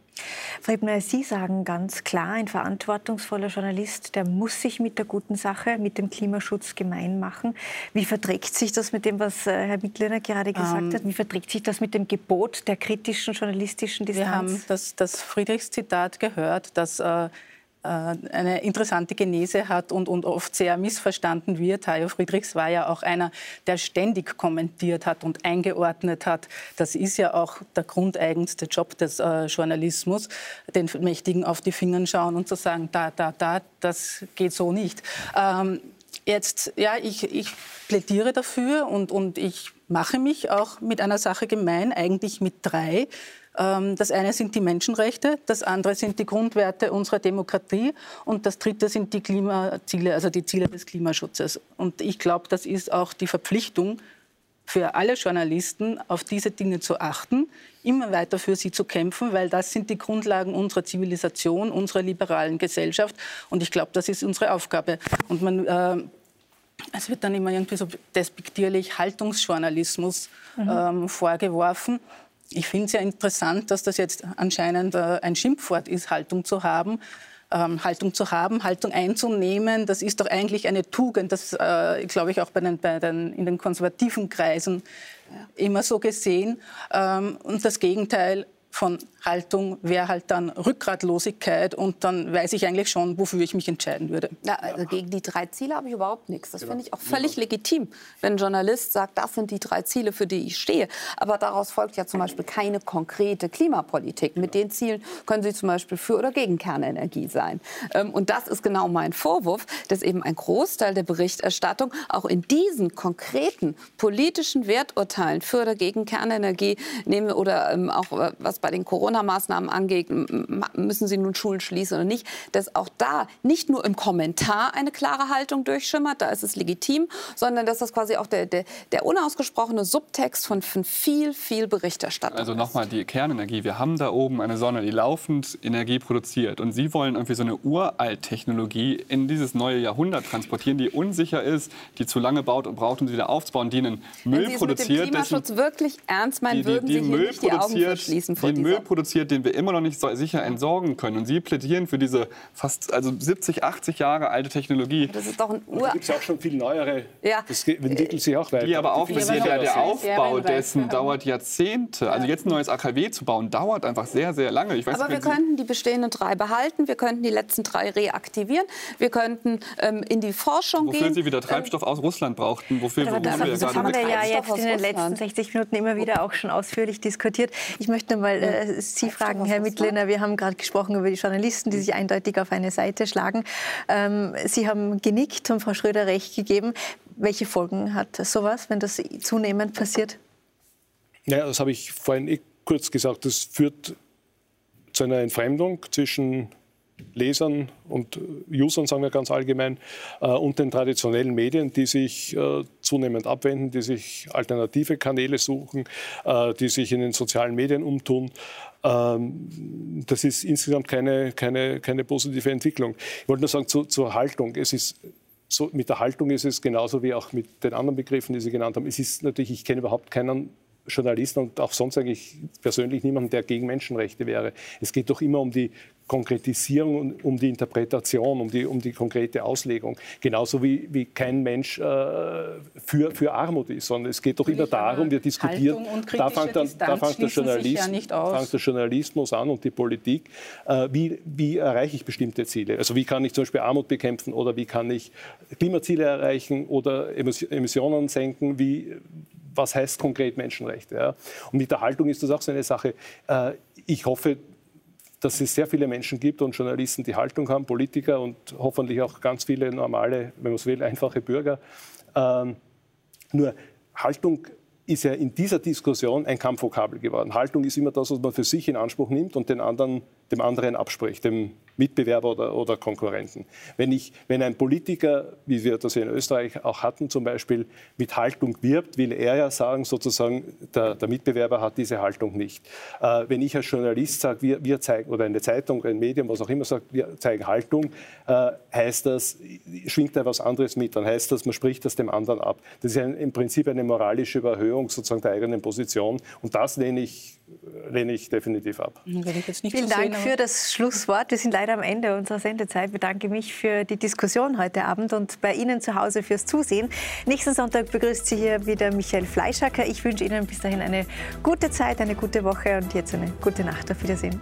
Frau Ebner, Sie sagen ganz klar, ein verantwortungsvoller Journalist, der muss sich mit der guten Sache, mit dem Klimaschutz gemein machen. Wie verträgt sich das mit dem, was äh, Herr Mittliner gerade gesagt ähm, hat? Wie verträgt sich das mit dem Gebot der kritischen journalistischen Distanz? Wir haben das, das Friedrichs-Zitat gehört, dass äh, eine interessante Genese hat und, und oft sehr missverstanden wird. Hajo Friedrichs war ja auch einer, der ständig kommentiert hat und eingeordnet hat. Das ist ja auch der grundeigenste Job des äh, Journalismus, den Mächtigen auf die Finger schauen und zu sagen, da, da, da, das geht so nicht. Ähm, jetzt, ja, ich, ich plädiere dafür und, und ich mache mich auch mit einer Sache gemein, eigentlich mit drei. Ähm, das eine sind die Menschenrechte, das andere sind die Grundwerte unserer Demokratie und das dritte sind die Klimaziele, also die Ziele des Klimaschutzes. Und ich glaube, das ist auch die Verpflichtung für alle Journalisten, auf diese Dinge zu achten, immer weiter für sie zu kämpfen, weil das sind die Grundlagen unserer Zivilisation, unserer liberalen Gesellschaft. Und ich glaube, das ist unsere Aufgabe. Und man, äh, es wird dann immer irgendwie so despektierlich Haltungsjournalismus mhm. ähm, vorgeworfen. Ich finde es ja interessant, dass das jetzt anscheinend äh, ein Schimpfwort ist, Haltung zu haben. Ähm, Haltung zu haben, Haltung einzunehmen, das ist doch eigentlich eine Tugend. Das äh, glaube ich auch bei den, bei den, in den konservativen Kreisen ja. immer so gesehen. Ähm, und das Gegenteil von Haltung wäre halt dann Rückgratlosigkeit und dann weiß ich eigentlich schon, wofür ich mich entscheiden würde. Ja, also gegen die drei Ziele habe ich überhaupt nichts. Das genau. finde ich auch völlig legitim, wenn ein Journalist sagt, das sind die drei Ziele, für die ich stehe. Aber daraus folgt ja zum Beispiel keine konkrete Klimapolitik. Mit den Zielen können Sie zum Beispiel für oder gegen Kernenergie sein. Ähm, und das ist genau mein Vorwurf, dass eben ein Großteil der Berichterstattung auch in diesen konkreten politischen Werturteilen für oder gegen Kernenergie nehmen oder ähm, auch äh, was bei den Corona Corona-Maßnahmen angeht, müssen Sie nun Schulen schließen oder nicht, dass auch da nicht nur im Kommentar eine klare Haltung durchschimmert, da ist es legitim, sondern dass das quasi auch der, der, der unausgesprochene Subtext von, von viel, viel Berichterstattung Also nochmal die Kernenergie. Wir haben da oben eine Sonne, die laufend Energie produziert. Und Sie wollen irgendwie so eine Uralt-Technologie in dieses neue Jahrhundert transportieren, die unsicher ist, die zu lange baut und braucht, um sie wieder aufzubauen, die einen Müll Wenn Sie produziert. Mit dem Klimaschutz wirklich ernst meinen, die, die, würden Sie hier Müll nicht die Augen verschließen vor die Müll produziert, den wir immer noch nicht so sicher entsorgen können. Und Sie plädieren für diese fast also 70, 80 Jahre alte Technologie. Das ist doch ein Ur. Da gibt es ja auch schon viel neuere. Ja. Das entwickelt sich auch weiter. Die aber auch die der, der Aufbau dessen dauert Jahrzehnte. Also jetzt ein neues AKW zu bauen, dauert einfach sehr, sehr lange. Ich weiß aber wir könnten die bestehenden drei behalten. Wir könnten die letzten drei reaktivieren. Wir könnten ähm, in die Forschung wofür gehen. Wofür Sie wieder Treibstoff ähm, aus Russland brauchten. Wofür, aber das, wir das haben wir ja jetzt in den letzten 60 Minuten immer wieder auch schon ausführlich diskutiert. Ich möchte mal äh, Sie fragen, Herr Mittliner, wir haben gerade gesprochen über die Journalisten, die sich eindeutig auf eine Seite schlagen. Ähm, Sie haben genickt und Frau Schröder recht gegeben. Welche Folgen hat sowas, wenn das zunehmend passiert? Ja, das habe ich vorhin eh kurz gesagt. Das führt zu einer Entfremdung zwischen Lesern und Usern, sagen wir ganz allgemein, äh, und den traditionellen Medien, die sich äh, zunehmend abwenden, die sich alternative Kanäle suchen, äh, die sich in den sozialen Medien umtun. Ähm, das ist insgesamt keine, keine, keine positive Entwicklung. Ich wollte nur sagen zu, zur Haltung. Es ist so, mit der Haltung ist es genauso wie auch mit den anderen Begriffen, die Sie genannt haben. Es ist natürlich, ich kenne überhaupt keinen Journalisten und auch sonst eigentlich persönlich niemanden, der gegen Menschenrechte wäre. Es geht doch immer um die Konkretisierung um die Interpretation, um die, um die konkrete Auslegung. Genauso wie, wie kein Mensch äh, für, für Armut ist, sondern es geht doch immer darum, wir diskutieren, da fängt, dann, da fängt, der Journalist, ja fängt der Journalismus an und die Politik, äh, wie, wie erreiche ich bestimmte Ziele? Also wie kann ich zum Beispiel Armut bekämpfen oder wie kann ich Klimaziele erreichen oder Emissionen senken, wie, was heißt konkret Menschenrechte. Ja? Und mit der Haltung ist das auch so eine Sache. Äh, ich hoffe, dass es sehr viele Menschen gibt und Journalisten, die Haltung haben, Politiker und hoffentlich auch ganz viele normale, wenn man es will, einfache Bürger. Ähm, nur Haltung ist ja in dieser Diskussion ein Kampfvokabel geworden. Haltung ist immer das, was man für sich in Anspruch nimmt und den anderen dem anderen abspricht, dem Mitbewerber oder, oder Konkurrenten. Wenn, ich, wenn ein Politiker, wie wir das in Österreich auch hatten, zum Beispiel mit Haltung wirbt, will er ja sagen, sozusagen, der, der Mitbewerber hat diese Haltung nicht. Äh, wenn ich als Journalist sage, wir, wir, zeigen, oder eine Zeitung, ein Medium, was auch immer sagt, wir zeigen Haltung, äh, heißt das, schwingt da was anderes mit, dann heißt das, man spricht das dem anderen ab. Das ist ein, im Prinzip eine moralische Überhöhung sozusagen der eigenen Position und das lehne ich lehne ich definitiv ab. Vielen Dank für das Schlusswort. Wir sind leider am Ende unserer Sendezeit. Ich bedanke mich für die Diskussion heute Abend und bei Ihnen zu Hause fürs Zusehen. Nächsten Sonntag begrüßt Sie hier wieder Michael Fleischacker. Ich wünsche Ihnen bis dahin eine gute Zeit, eine gute Woche und jetzt eine gute Nacht. Auf Wiedersehen.